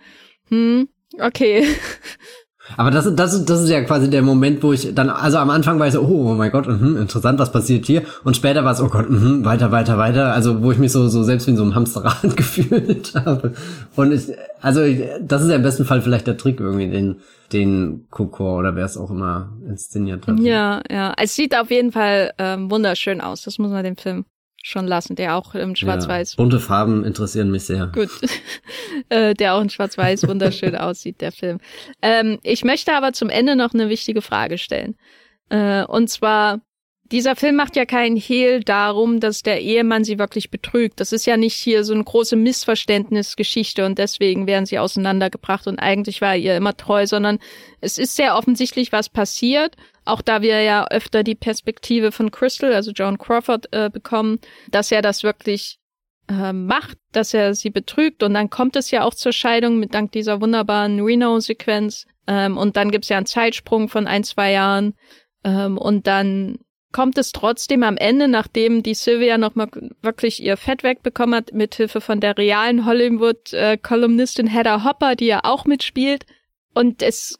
Hm, okay. Aber das, das, das ist ja quasi der Moment, wo ich dann, also am Anfang war ich so, oh, oh mein Gott, mh, interessant, was passiert hier? Und später war es, oh Gott, mh, weiter, weiter, weiter. Also wo ich mich so, so selbst wie in so einem Hamsterrad gefühlt habe. Und ich, also das ist ja im besten Fall vielleicht der Trick irgendwie, den, den Kokor oder wer es auch immer inszeniert hat. Ja, ja. Es sieht auf jeden Fall ähm, wunderschön aus. Das muss man dem Film schon lassen, der auch im Schwarz-Weiß. Ja, bunte Farben interessieren mich sehr. Gut. äh, der auch in Schwarz-Weiß wunderschön aussieht, der Film. Ähm, ich möchte aber zum Ende noch eine wichtige Frage stellen. Äh, und zwar, dieser Film macht ja keinen Hehl darum, dass der Ehemann sie wirklich betrügt. Das ist ja nicht hier so eine große Missverständnisgeschichte und deswegen werden sie auseinandergebracht und eigentlich war er ihr immer treu, sondern es ist sehr offensichtlich was passiert. Auch da wir ja öfter die Perspektive von Crystal, also John Crawford, äh, bekommen, dass er das wirklich äh, macht, dass er sie betrügt. Und dann kommt es ja auch zur Scheidung mit dank dieser wunderbaren Reno-Sequenz. Ähm, und dann gibt's ja einen Zeitsprung von ein, zwei Jahren. Ähm, und dann kommt es trotzdem am Ende, nachdem die Sylvia nochmal wirklich ihr Fett wegbekommen hat, mit Hilfe von der realen Hollywood-Kolumnistin Hedda Hopper, die ja auch mitspielt. Und es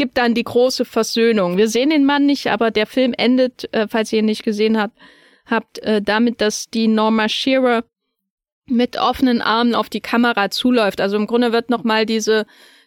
gibt dann die große Versöhnung. Wir sehen den Mann nicht, aber der Film endet, äh, falls ihr ihn nicht gesehen habt, habt äh, damit, dass die Norma Shearer mit offenen Armen auf die Kamera zuläuft. Also im Grunde wird nochmal diese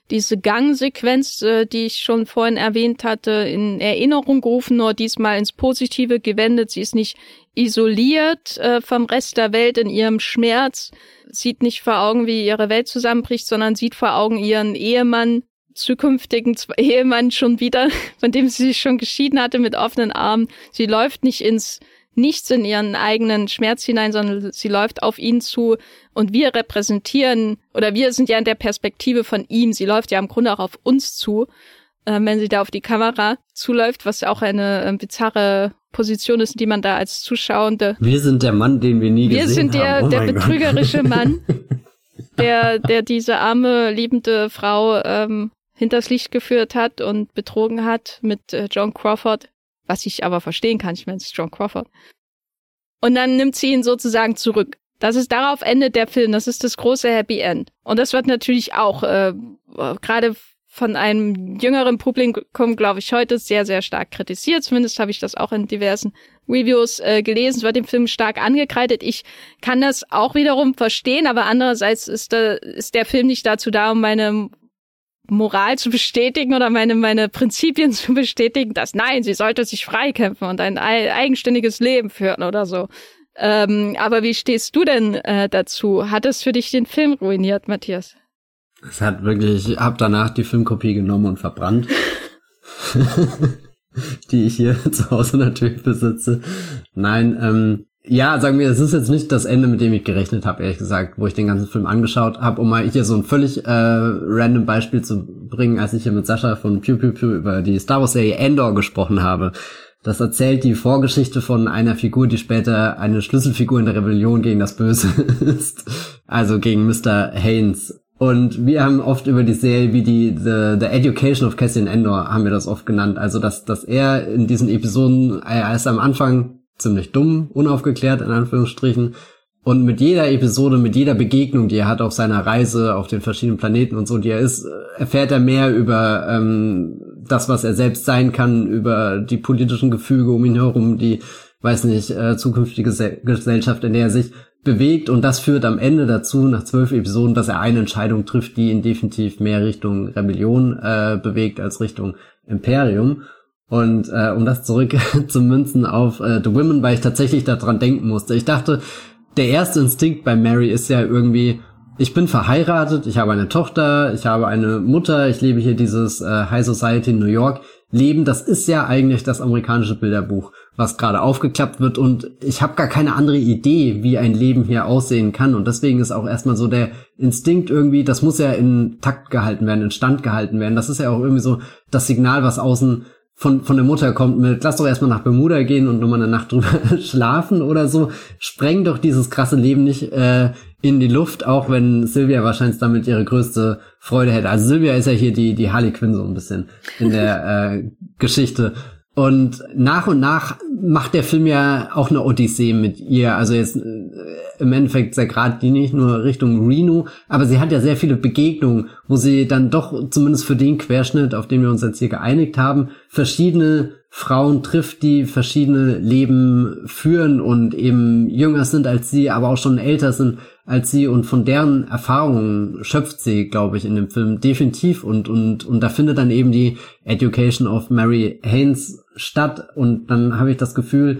diese Gangsequenz, äh, die ich schon vorhin erwähnt hatte, in Erinnerung gerufen, nur diesmal ins Positive gewendet. Sie ist nicht isoliert äh, vom Rest der Welt in ihrem Schmerz, sieht nicht vor Augen, wie ihre Welt zusammenbricht, sondern sieht vor Augen ihren Ehemann, zukünftigen Ehemann schon wieder, von dem sie sich schon geschieden hatte, mit offenen Armen. Sie läuft nicht ins nichts in ihren eigenen Schmerz hinein, sondern sie läuft auf ihn zu und wir repräsentieren oder wir sind ja in der Perspektive von ihm. Sie läuft ja im Grunde auch auf uns zu, äh, wenn sie da auf die Kamera zuläuft, was auch eine äh, bizarre Position ist, die man da als Zuschauende. Wir sind der Mann, den wir nie wir gesehen haben. Wir sind der, oh der betrügerische Gott. Mann, der, der diese arme, liebende Frau ähm, hinters Licht geführt hat und betrogen hat mit äh, John Crawford, was ich aber verstehen kann. Ich meine, es ist John Crawford. Und dann nimmt sie ihn sozusagen zurück. Das ist darauf endet der Film. Das ist das große Happy End. Und das wird natürlich auch äh, gerade von einem jüngeren Publikum, glaube ich, heute sehr, sehr stark kritisiert. Zumindest habe ich das auch in diversen Reviews äh, gelesen. Es wird dem Film stark angekreidet. Ich kann das auch wiederum verstehen, aber andererseits ist, der, ist der Film nicht dazu da, um meine Moral zu bestätigen oder meine, meine Prinzipien zu bestätigen, dass nein, sie sollte sich freikämpfen und ein eigenständiges Leben führen oder so. Ähm, aber wie stehst du denn äh, dazu? Hat es für dich den Film ruiniert, Matthias? Es hat wirklich, ich habe danach die Filmkopie genommen und verbrannt. die ich hier zu Hause natürlich besitze. Nein, ähm, ja, sagen wir, es ist jetzt nicht das Ende, mit dem ich gerechnet habe, ehrlich gesagt, wo ich den ganzen Film angeschaut habe, um mal hier so ein völlig äh, random Beispiel zu bringen, als ich hier mit Sascha von Pew Pew Pew über die Star Wars Serie Endor gesprochen habe. Das erzählt die Vorgeschichte von einer Figur, die später eine Schlüsselfigur in der Rebellion gegen das Böse ist. Also gegen Mr. Haynes. Und wir haben oft über die Serie wie die The, the Education of Cassian Endor haben wir das oft genannt. Also dass, dass er in diesen Episoden, er ist am Anfang ziemlich dumm, unaufgeklärt in Anführungsstrichen. Und mit jeder Episode, mit jeder Begegnung, die er hat auf seiner Reise auf den verschiedenen Planeten und so, die er ist, erfährt er mehr über ähm, das, was er selbst sein kann, über die politischen Gefüge um ihn herum, die, weiß nicht, äh, zukünftige Gesellschaft, in der er sich bewegt. Und das führt am Ende dazu, nach zwölf Episoden, dass er eine Entscheidung trifft, die ihn definitiv mehr Richtung Rebellion äh, bewegt als Richtung Imperium. Und äh, um das zurück zu münzen auf äh, The Women, weil ich tatsächlich daran denken musste. Ich dachte, der erste Instinkt bei Mary ist ja irgendwie, ich bin verheiratet, ich habe eine Tochter, ich habe eine Mutter, ich lebe hier dieses äh, High Society in New York. Leben, das ist ja eigentlich das amerikanische Bilderbuch, was gerade aufgeklappt wird und ich habe gar keine andere Idee, wie ein Leben hier aussehen kann und deswegen ist auch erstmal so der Instinkt irgendwie, das muss ja in Takt gehalten werden, in Stand gehalten werden. Das ist ja auch irgendwie so das Signal, was außen von, von der Mutter kommt mit, lass doch erstmal nach Bermuda gehen und nochmal eine Nacht drüber schlafen oder so. Spreng doch dieses krasse Leben nicht äh, in die Luft, auch wenn Sylvia wahrscheinlich damit ihre größte Freude hätte. Also Sylvia ist ja hier die, die Harley Quinn so ein bisschen in der äh, Geschichte. Und nach und nach macht der Film ja auch eine Odyssee mit ihr. Also jetzt äh, im Endeffekt sehr gerade die nicht nur Richtung Reno, aber sie hat ja sehr viele Begegnungen, wo sie dann doch zumindest für den Querschnitt, auf den wir uns jetzt hier geeinigt haben, verschiedene Frauen trifft, die verschiedene Leben führen und eben jünger sind als sie, aber auch schon älter sind als sie und von deren Erfahrungen schöpft sie, glaube ich, in dem Film definitiv und und und da findet dann eben die Education of Mary Haynes statt und dann habe ich das Gefühl,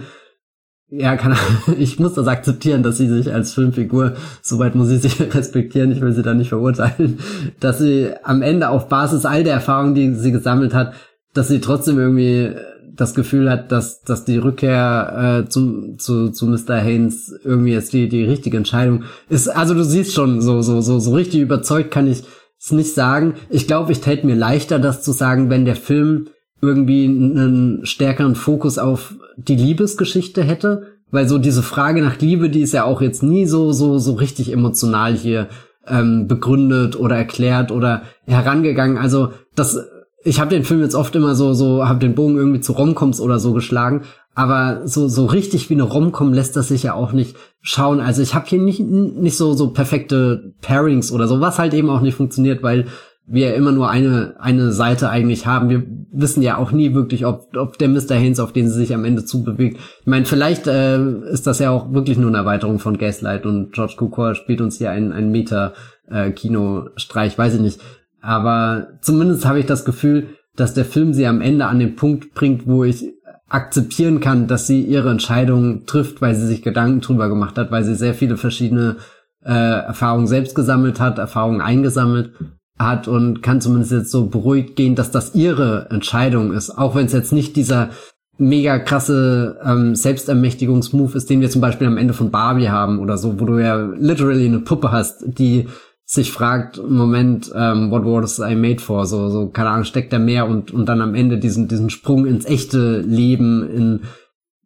ja, kann, ich muss das akzeptieren, dass sie sich als Filmfigur, soweit muss sie sich respektieren, ich will sie da nicht verurteilen, dass sie am Ende auf Basis all der Erfahrungen, die sie gesammelt hat, dass sie trotzdem irgendwie das Gefühl hat, dass, dass die Rückkehr äh, zu, zu, zu Mr. Haynes irgendwie jetzt die, die richtige Entscheidung ist. Also du siehst schon, so, so, so, so richtig überzeugt kann ich es nicht sagen. Ich glaube, ich täte mir leichter, das zu sagen, wenn der Film irgendwie einen stärkeren Fokus auf die Liebesgeschichte hätte. Weil so diese Frage nach Liebe, die ist ja auch jetzt nie so, so, so richtig emotional hier ähm, begründet oder erklärt oder herangegangen. Also das ich habe den Film jetzt oft immer so so habe den Bogen irgendwie zu Romcoms oder so geschlagen, aber so so richtig wie eine Romcom lässt das sich ja auch nicht schauen. Also ich habe hier nicht nicht so so perfekte Pairings oder so, was halt eben auch nicht funktioniert, weil wir immer nur eine eine Seite eigentlich haben. Wir wissen ja auch nie wirklich, ob ob der Mr. Haynes, auf den sie sich am Ende zubewegt. Ich meine, vielleicht äh, ist das ja auch wirklich nur eine Erweiterung von Gaslight und George Cukor spielt uns hier ein ein Meta äh, Kinostreich, weiß ich nicht. Aber zumindest habe ich das Gefühl, dass der Film sie am Ende an den Punkt bringt, wo ich akzeptieren kann, dass sie ihre Entscheidung trifft, weil sie sich Gedanken drüber gemacht hat, weil sie sehr viele verschiedene äh, Erfahrungen selbst gesammelt hat, Erfahrungen eingesammelt hat und kann zumindest jetzt so beruhigt gehen, dass das ihre Entscheidung ist, auch wenn es jetzt nicht dieser mega krasse ähm, Selbstermächtigungsmove ist, den wir zum Beispiel am Ende von Barbie haben oder so, wo du ja literally eine Puppe hast, die sich fragt, Moment, ähm, what was I made for? So, so, keine Ahnung, steckt da mehr und, und dann am Ende diesen, diesen Sprung ins echte Leben, in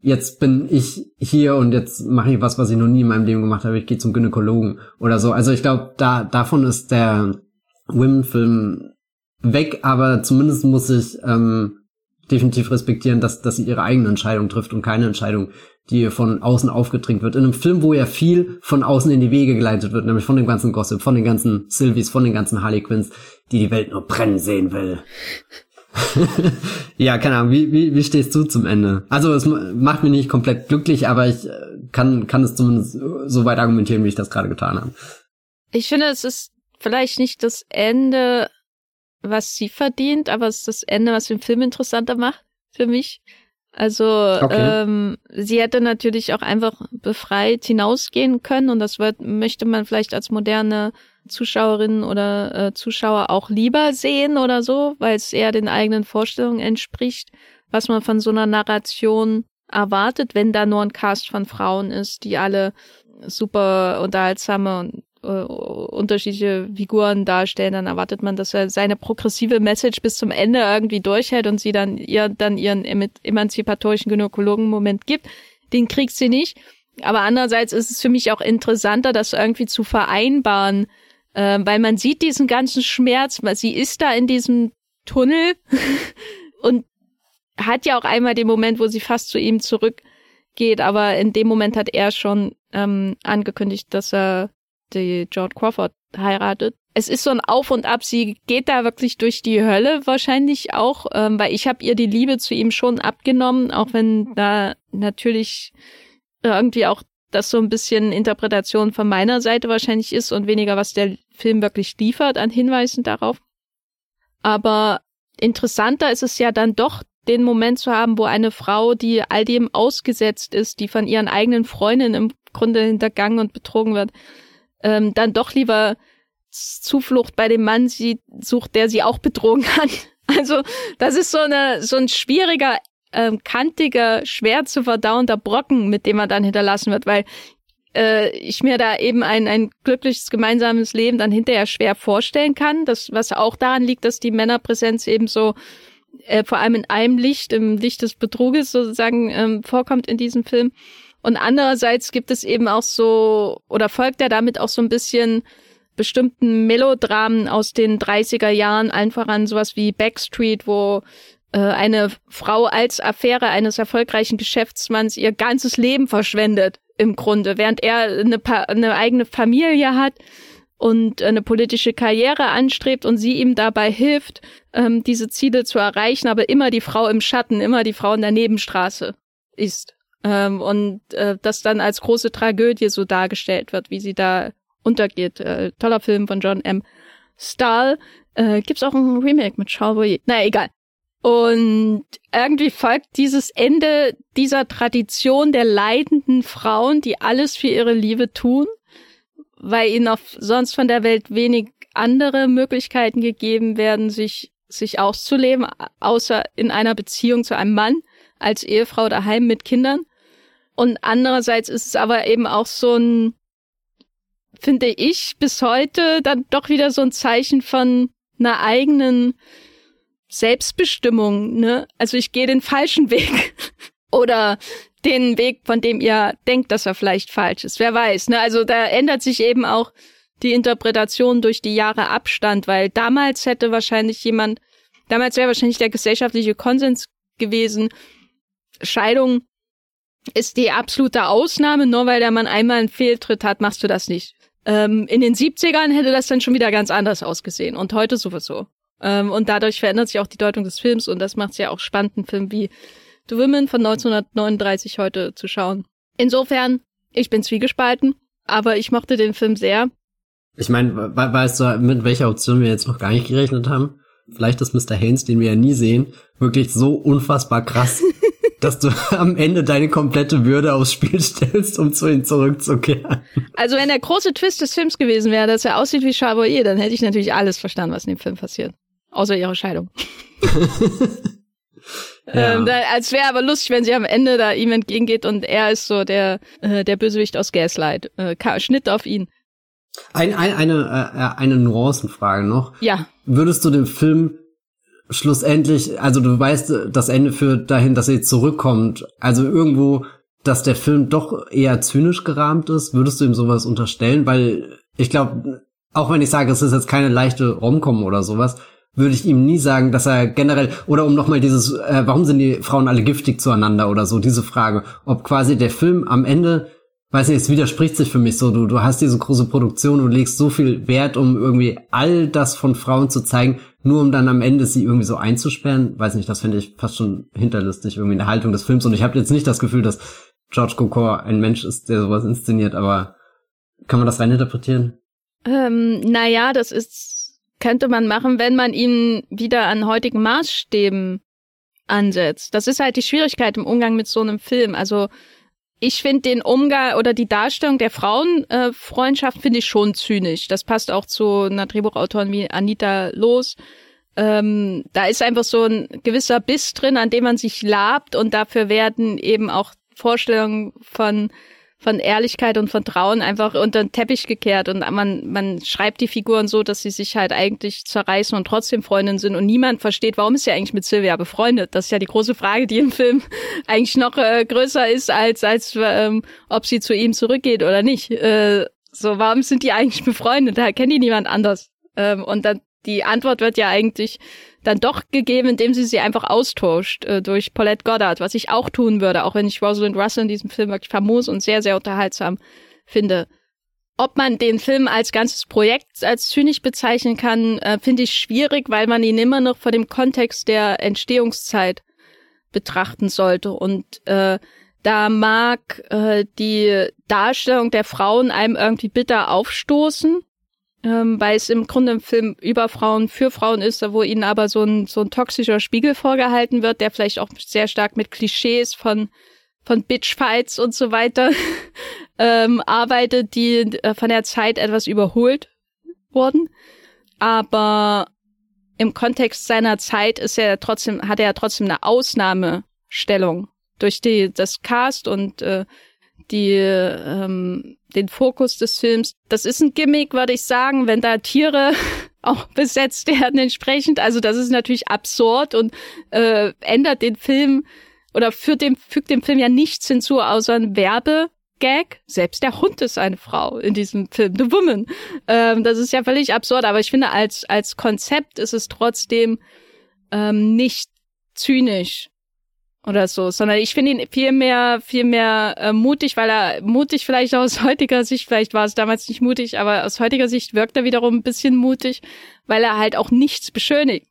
jetzt bin ich hier und jetzt mache ich was, was ich noch nie in meinem Leben gemacht habe, ich gehe zum Gynäkologen oder so. Also ich glaube, da, davon ist der Women-Film weg, aber zumindest muss ich ähm, definitiv respektieren, dass, dass sie ihre eigene Entscheidung trifft und keine Entscheidung, die von außen aufgedrängt wird. In einem Film, wo ja viel von außen in die Wege geleitet wird, nämlich von dem ganzen Gossip, von den ganzen Sylvies, von den ganzen Harley Quinns, die die Welt nur brennen sehen will. ja, keine Ahnung, wie, wie, wie stehst du zum Ende? Also es macht mich nicht komplett glücklich, aber ich äh, kann, kann es zumindest so weit argumentieren, wie ich das gerade getan habe. Ich finde, es ist vielleicht nicht das Ende, was sie verdient, aber es ist das Ende, was den Film interessanter macht für mich. Also okay. ähm, sie hätte natürlich auch einfach befreit hinausgehen können und das wird, möchte man vielleicht als moderne Zuschauerin oder äh, Zuschauer auch lieber sehen oder so, weil es eher den eigenen Vorstellungen entspricht, was man von so einer Narration erwartet, wenn da nur ein Cast von Frauen ist, die alle super unterhaltsame und äh, unterschiedliche Figuren darstellen, dann erwartet man, dass er seine progressive Message bis zum Ende irgendwie durchhält und sie dann ihr dann ihren emanzipatorischen Gynäkologen-Moment gibt. Den kriegt sie nicht. Aber andererseits ist es für mich auch interessanter, das irgendwie zu vereinbaren, äh, weil man sieht diesen ganzen Schmerz, weil sie ist da in diesem Tunnel und hat ja auch einmal den Moment, wo sie fast zu ihm zurückgeht, aber in dem Moment hat er schon ähm, angekündigt, dass er die George Crawford heiratet. Es ist so ein Auf und Ab. Sie geht da wirklich durch die Hölle wahrscheinlich auch, ähm, weil ich habe ihr die Liebe zu ihm schon abgenommen, auch wenn da natürlich irgendwie auch das so ein bisschen Interpretation von meiner Seite wahrscheinlich ist und weniger, was der Film wirklich liefert an Hinweisen darauf. Aber interessanter ist es ja dann doch, den Moment zu haben, wo eine Frau, die all dem ausgesetzt ist, die von ihren eigenen Freundinnen im Grunde hintergangen und betrogen wird, ähm, dann doch lieber Zuflucht bei dem Mann sie sucht, der sie auch betrogen hat. Also das ist so eine so ein schwieriger, ähm, kantiger, schwer zu verdauender Brocken, mit dem man dann hinterlassen wird, weil äh, ich mir da eben ein, ein glückliches gemeinsames Leben dann hinterher schwer vorstellen kann. Das, was auch daran liegt, dass die Männerpräsenz eben so äh, vor allem in einem Licht, im Licht des Betruges sozusagen ähm, vorkommt in diesem Film. Und andererseits gibt es eben auch so, oder folgt er damit auch so ein bisschen bestimmten Melodramen aus den 30er Jahren, allen voran sowas wie Backstreet, wo äh, eine Frau als Affäre eines erfolgreichen Geschäftsmanns ihr ganzes Leben verschwendet, im Grunde, während er eine, eine eigene Familie hat und eine politische Karriere anstrebt und sie ihm dabei hilft, ähm, diese Ziele zu erreichen, aber immer die Frau im Schatten, immer die Frau in der Nebenstraße ist. Ähm, und äh, das dann als große Tragödie so dargestellt wird, wie sie da untergeht. Äh, toller Film von John M. Stahl. Äh, gibt's auch ein Remake mit Charles Boyer. Naja, egal. Und irgendwie folgt dieses Ende dieser Tradition der leidenden Frauen, die alles für ihre Liebe tun, weil ihnen auch sonst von der Welt wenig andere Möglichkeiten gegeben werden, sich, sich auszuleben, außer in einer Beziehung zu einem Mann als Ehefrau daheim mit Kindern. Und andererseits ist es aber eben auch so ein, finde ich, bis heute dann doch wieder so ein Zeichen von einer eigenen Selbstbestimmung, ne? Also ich gehe den falschen Weg. Oder den Weg, von dem ihr denkt, dass er vielleicht falsch ist. Wer weiß, ne? Also da ändert sich eben auch die Interpretation durch die Jahre Abstand, weil damals hätte wahrscheinlich jemand, damals wäre wahrscheinlich der gesellschaftliche Konsens gewesen, Scheidung ist die absolute Ausnahme, nur weil der Mann einmal einen Fehltritt hat, machst du das nicht. Ähm, in den 70ern hätte das dann schon wieder ganz anders ausgesehen und heute sowieso. Ähm, und dadurch verändert sich auch die Deutung des Films und das macht es ja auch spannend, einen Film wie The Women von 1939 heute zu schauen. Insofern, ich bin zwiegespalten, aber ich mochte den Film sehr. Ich meine, weißt du, mit welcher Option wir jetzt noch gar nicht gerechnet haben? Vielleicht ist Mr. Haynes, den wir ja nie sehen, wirklich so unfassbar krass, dass du am Ende deine komplette Würde aufs Spiel stellst, um zu ihm zurückzukehren. Also wenn der große Twist des Films gewesen wäre, dass er aussieht wie Charbonnier, dann hätte ich natürlich alles verstanden, was in dem Film passiert. Außer ihre Scheidung. ja. ähm, da, als wäre aber lustig, wenn sie am Ende da ihm entgegengeht und er ist so der, äh, der Bösewicht aus Gaslight. Äh, Schnitt auf ihn. Ein, ein, eine, äh, eine Nuancenfrage noch. Ja. Würdest du den Film schlussendlich, also du weißt, das Ende führt dahin, dass er zurückkommt. Also irgendwo, dass der Film doch eher zynisch gerahmt ist, würdest du ihm sowas unterstellen? Weil ich glaube, auch wenn ich sage, es ist jetzt keine leichte Romcom oder sowas, würde ich ihm nie sagen, dass er generell, oder um nochmal dieses, äh, warum sind die Frauen alle giftig zueinander oder so, diese Frage, ob quasi der Film am Ende weiß nicht, es widerspricht sich für mich so. Du, du hast diese große Produktion und legst so viel Wert, um irgendwie all das von Frauen zu zeigen, nur um dann am Ende sie irgendwie so einzusperren. Weiß nicht, das finde ich fast schon hinterlistig irgendwie in der Haltung des Films. Und ich habe jetzt nicht das Gefühl, dass George Cukor ein Mensch ist, der sowas inszeniert, aber kann man das reininterpretieren? Ähm, naja, das ist, könnte man machen, wenn man ihn wieder an heutigen Maßstäben ansetzt. Das ist halt die Schwierigkeit im Umgang mit so einem Film. Also ich finde den Umgang oder die Darstellung der Frauenfreundschaft äh, finde ich schon zynisch. Das passt auch zu einer Drehbuchautorin wie Anita Los. Ähm, da ist einfach so ein gewisser Biss drin, an dem man sich labt und dafür werden eben auch Vorstellungen von von Ehrlichkeit und Vertrauen einfach unter den Teppich gekehrt und man, man schreibt die Figuren so, dass sie sich halt eigentlich zerreißen und trotzdem Freundinnen sind und niemand versteht, warum ist sie eigentlich mit Sylvia befreundet. Das ist ja die große Frage, die im Film eigentlich noch äh, größer ist, als, als ähm, ob sie zu ihm zurückgeht oder nicht. Äh, so, warum sind die eigentlich befreundet? Da kennt die niemand anders. Ähm, und dann die Antwort wird ja eigentlich dann doch gegeben, indem sie sie einfach austauscht äh, durch Paulette Goddard, was ich auch tun würde, auch wenn ich Rosalind Russell in diesem Film wirklich famos und sehr, sehr unterhaltsam finde. Ob man den Film als ganzes Projekt als zynisch bezeichnen kann, äh, finde ich schwierig, weil man ihn immer noch vor dem Kontext der Entstehungszeit betrachten sollte. Und äh, da mag äh, die Darstellung der Frauen einem irgendwie bitter aufstoßen, ähm, weil es im Grunde ein Film über Frauen für Frauen ist, wo ihnen aber so ein, so ein toxischer Spiegel vorgehalten wird, der vielleicht auch sehr stark mit Klischees von, von Bitchfights und so weiter ähm, arbeitet, die äh, von der Zeit etwas überholt wurden. Aber im Kontext seiner Zeit ist er trotzdem, hat er trotzdem eine Ausnahmestellung durch die, das Cast und äh, die, ähm, den Fokus des Films. Das ist ein Gimmick, würde ich sagen, wenn da Tiere auch besetzt werden entsprechend. Also das ist natürlich absurd und äh, ändert den Film oder führt dem, fügt dem Film ja nichts hinzu, außer ein Werbegag. Selbst der Hund ist eine Frau in diesem Film, The Woman. Ähm, das ist ja völlig absurd, aber ich finde, als, als Konzept ist es trotzdem ähm, nicht zynisch oder so, sondern ich finde ihn viel mehr, viel mehr äh, mutig, weil er mutig vielleicht aus heutiger Sicht, vielleicht war es damals nicht mutig, aber aus heutiger Sicht wirkt er wiederum ein bisschen mutig, weil er halt auch nichts beschönigt.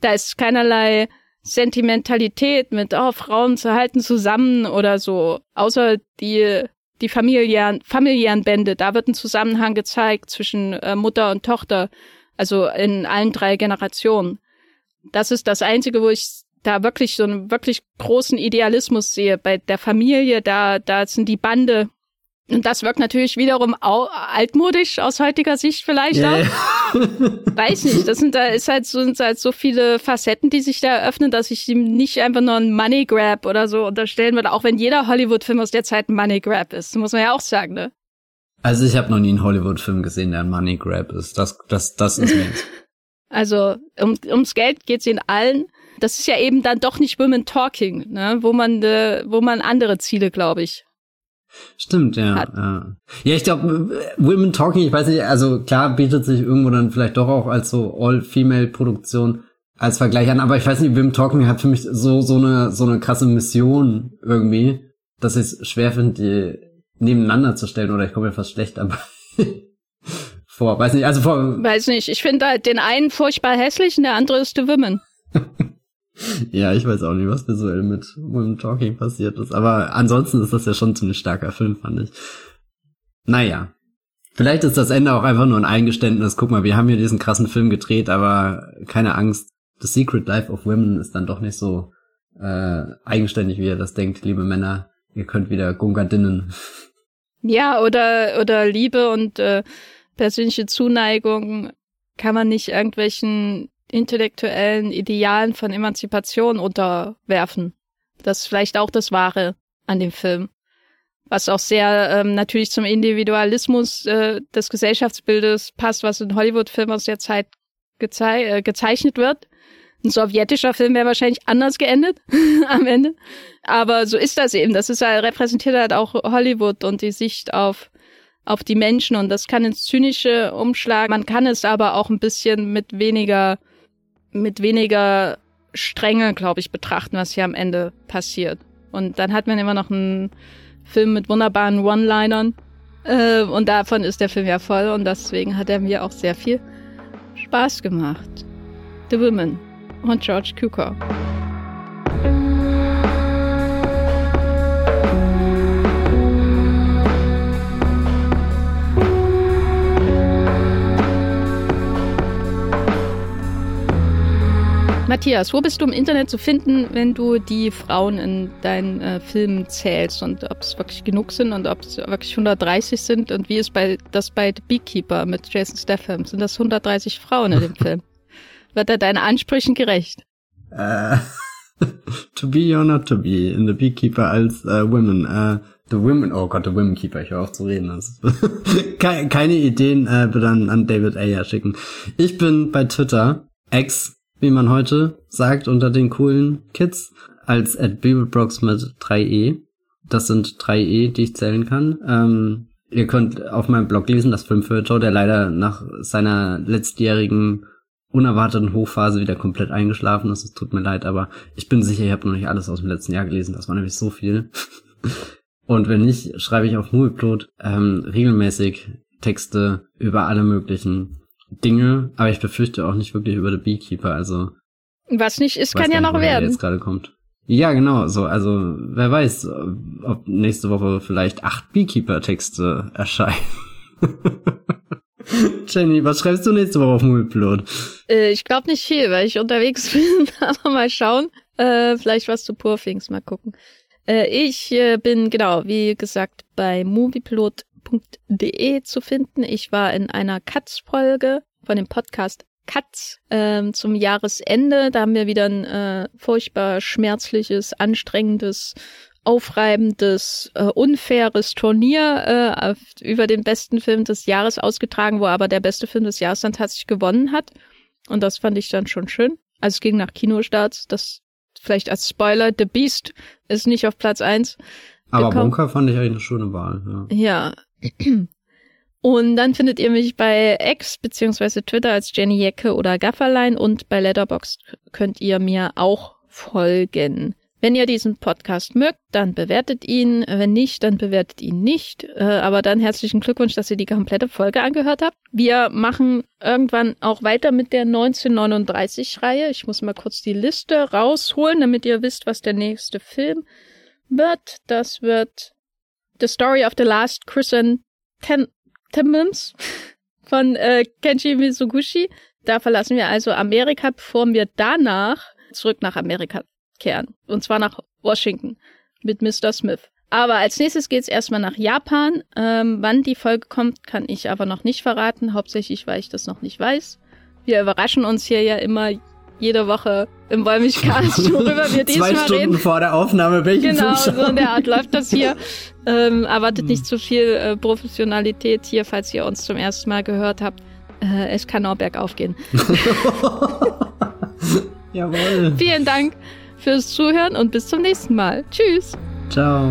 Da ist keinerlei Sentimentalität mit, oh, Frauen zu halten zusammen oder so, außer die, die familiären, familiären Bände. Da wird ein Zusammenhang gezeigt zwischen äh, Mutter und Tochter, also in allen drei Generationen. Das ist das Einzige, wo ich da wirklich so einen wirklich großen Idealismus sehe. Bei der Familie, da, da sind die Bande. Und das wirkt natürlich wiederum altmodisch aus heutiger Sicht vielleicht yeah. auch. Weiß nicht. Das sind da ist halt so, sind halt so viele Facetten, die sich da eröffnen, dass ich ihm nicht einfach nur ein Money Grab oder so unterstellen würde, auch wenn jeder Hollywood-Film aus der Zeit ein Money Grab ist. Muss man ja auch sagen, ne? Also ich habe noch nie einen Hollywood-Film gesehen, der ein Money Grab ist. Das, das, das ist mir. also um, ums Geld geht's in allen das ist ja eben dann doch nicht Women Talking, ne? wo man, äh, wo man andere Ziele, glaube ich. Stimmt, ja. Hat. Ja, ja ich glaube, Women Talking, ich weiß nicht, also klar bietet sich irgendwo dann vielleicht doch auch als so All-Female-Produktion als Vergleich an, aber ich weiß nicht, Women Talking hat für mich so, so eine, so eine krasse Mission irgendwie, dass ich es schwer finde, die nebeneinander zu stellen oder ich komme mir fast schlecht dabei vor. Weiß nicht, also vor. Weiß nicht, ich finde halt den einen furchtbar hässlich und der andere ist The Women. ja, ich weiß auch nicht, was visuell mit Women Talking passiert ist. Aber ansonsten ist das ja schon ziemlich starker Film, fand ich. Naja. Vielleicht ist das Ende auch einfach nur ein Eingeständnis. Guck mal, wir haben hier diesen krassen Film gedreht, aber keine Angst. The Secret Life of Women ist dann doch nicht so äh, eigenständig, wie ihr das denkt, liebe Männer. Ihr könnt wieder Gungardinnen. Ja, oder, oder Liebe und äh, persönliche Zuneigung kann man nicht irgendwelchen intellektuellen Idealen von Emanzipation unterwerfen. Das ist vielleicht auch das Wahre an dem Film. Was auch sehr ähm, natürlich zum Individualismus äh, des Gesellschaftsbildes passt, was in Hollywood-Filmen aus der Zeit gezei äh, gezeichnet wird. Ein sowjetischer Film wäre wahrscheinlich anders geendet am Ende. Aber so ist das eben. Das ist halt, repräsentiert halt auch Hollywood und die Sicht auf, auf die Menschen. Und das kann ins Zynische umschlagen. Man kann es aber auch ein bisschen mit weniger mit weniger Strenge, glaube ich, betrachten, was hier am Ende passiert. Und dann hat man immer noch einen Film mit wunderbaren One-Linern. Äh, und davon ist der Film ja voll und deswegen hat er mir auch sehr viel Spaß gemacht. The Women und George Cukor. Matthias, wo bist du im Internet zu finden, wenn du die Frauen in deinen äh, Filmen zählst und ob es wirklich genug sind und ob es wirklich 130 sind und wie ist bei, das bei The Beekeeper mit Jason Statham? Sind das 130 Frauen in dem Film? Wird er deinen Ansprüchen gerecht? Uh, to be or not to be in The Beekeeper als uh, Women. Uh, The Women, oh Gott, The Women Keeper, ich höre auf zu reden. keine, keine Ideen äh, bitte an, an David Ayer schicken. Ich bin bei Twitter, X wie man heute sagt unter den coolen Kids, als at Bibelbrox mit 3e. Das sind 3e, die ich zählen kann. Ähm, ihr könnt auf meinem Blog lesen, das Filmfeuilleton, der leider nach seiner letztjährigen unerwarteten Hochphase wieder komplett eingeschlafen ist. Es tut mir leid, aber ich bin sicher, ihr habt noch nicht alles aus dem letzten Jahr gelesen. Das war nämlich so viel. Und wenn nicht, schreibe ich auf Movieplot ähm, regelmäßig Texte über alle möglichen Dinge, aber ich befürchte auch nicht wirklich über The Beekeeper, also. Was nicht ist, kann ja noch werden. Jetzt gerade kommt. Ja, genau, so, also, wer weiß, ob nächste Woche vielleicht acht Beekeeper-Texte erscheinen. Jenny, was schreibst du nächste Woche auf Moviepilot? Äh, ich glaube nicht viel, weil ich unterwegs bin, aber mal schauen. Äh, vielleicht was zu Poor Things, mal gucken. Äh, ich bin, genau, wie gesagt, bei moviepilot.de zu finden. Ich war in einer Katz-Folge von dem Podcast Katz ähm, zum Jahresende. Da haben wir wieder ein äh, furchtbar schmerzliches, anstrengendes aufreibendes, äh, unfaires Turnier äh, über den besten Film des Jahres ausgetragen, wo aber der beste Film des Jahres dann tatsächlich gewonnen hat. Und das fand ich dann schon schön. Also es ging nach Kinostarts. Das vielleicht als Spoiler, The Beast ist nicht auf Platz eins. Aber Bunker fand ich eigentlich eine schöne Wahl. Ja. ja. Und dann findet ihr mich bei X beziehungsweise Twitter als Jenny Jecke oder Gafferlein und bei Letterboxd könnt ihr mir auch folgen. Wenn ihr diesen Podcast mögt, dann bewertet ihn. Wenn nicht, dann bewertet ihn nicht. Äh, aber dann herzlichen Glückwunsch, dass ihr die komplette Folge angehört habt. Wir machen irgendwann auch weiter mit der 1939-Reihe. Ich muss mal kurz die Liste rausholen, damit ihr wisst, was der nächste Film wird. Das wird The Story of the Last Chrysanthemums von äh, Kenji Mizoguchi. Da verlassen wir also Amerika, bevor wir danach zurück nach Amerika kehren. Und zwar nach Washington mit Mr. Smith. Aber als nächstes geht's erstmal nach Japan. Ähm, wann die Folge kommt, kann ich aber noch nicht verraten. Hauptsächlich, weil ich das noch nicht weiß. Wir überraschen uns hier ja immer jede Woche im Wollmilchcast, worüber wir diesmal Zwei Stunden reden. vor der Aufnahme, welchen Genau, Film so in der Art läuft das hier. Ähm, erwartet nicht zu viel äh, Professionalität hier, falls ihr uns zum ersten Mal gehört habt. Äh, es kann auch bergauf gehen. Jawohl. Vielen Dank fürs Zuhören und bis zum nächsten Mal. Tschüss. Ciao.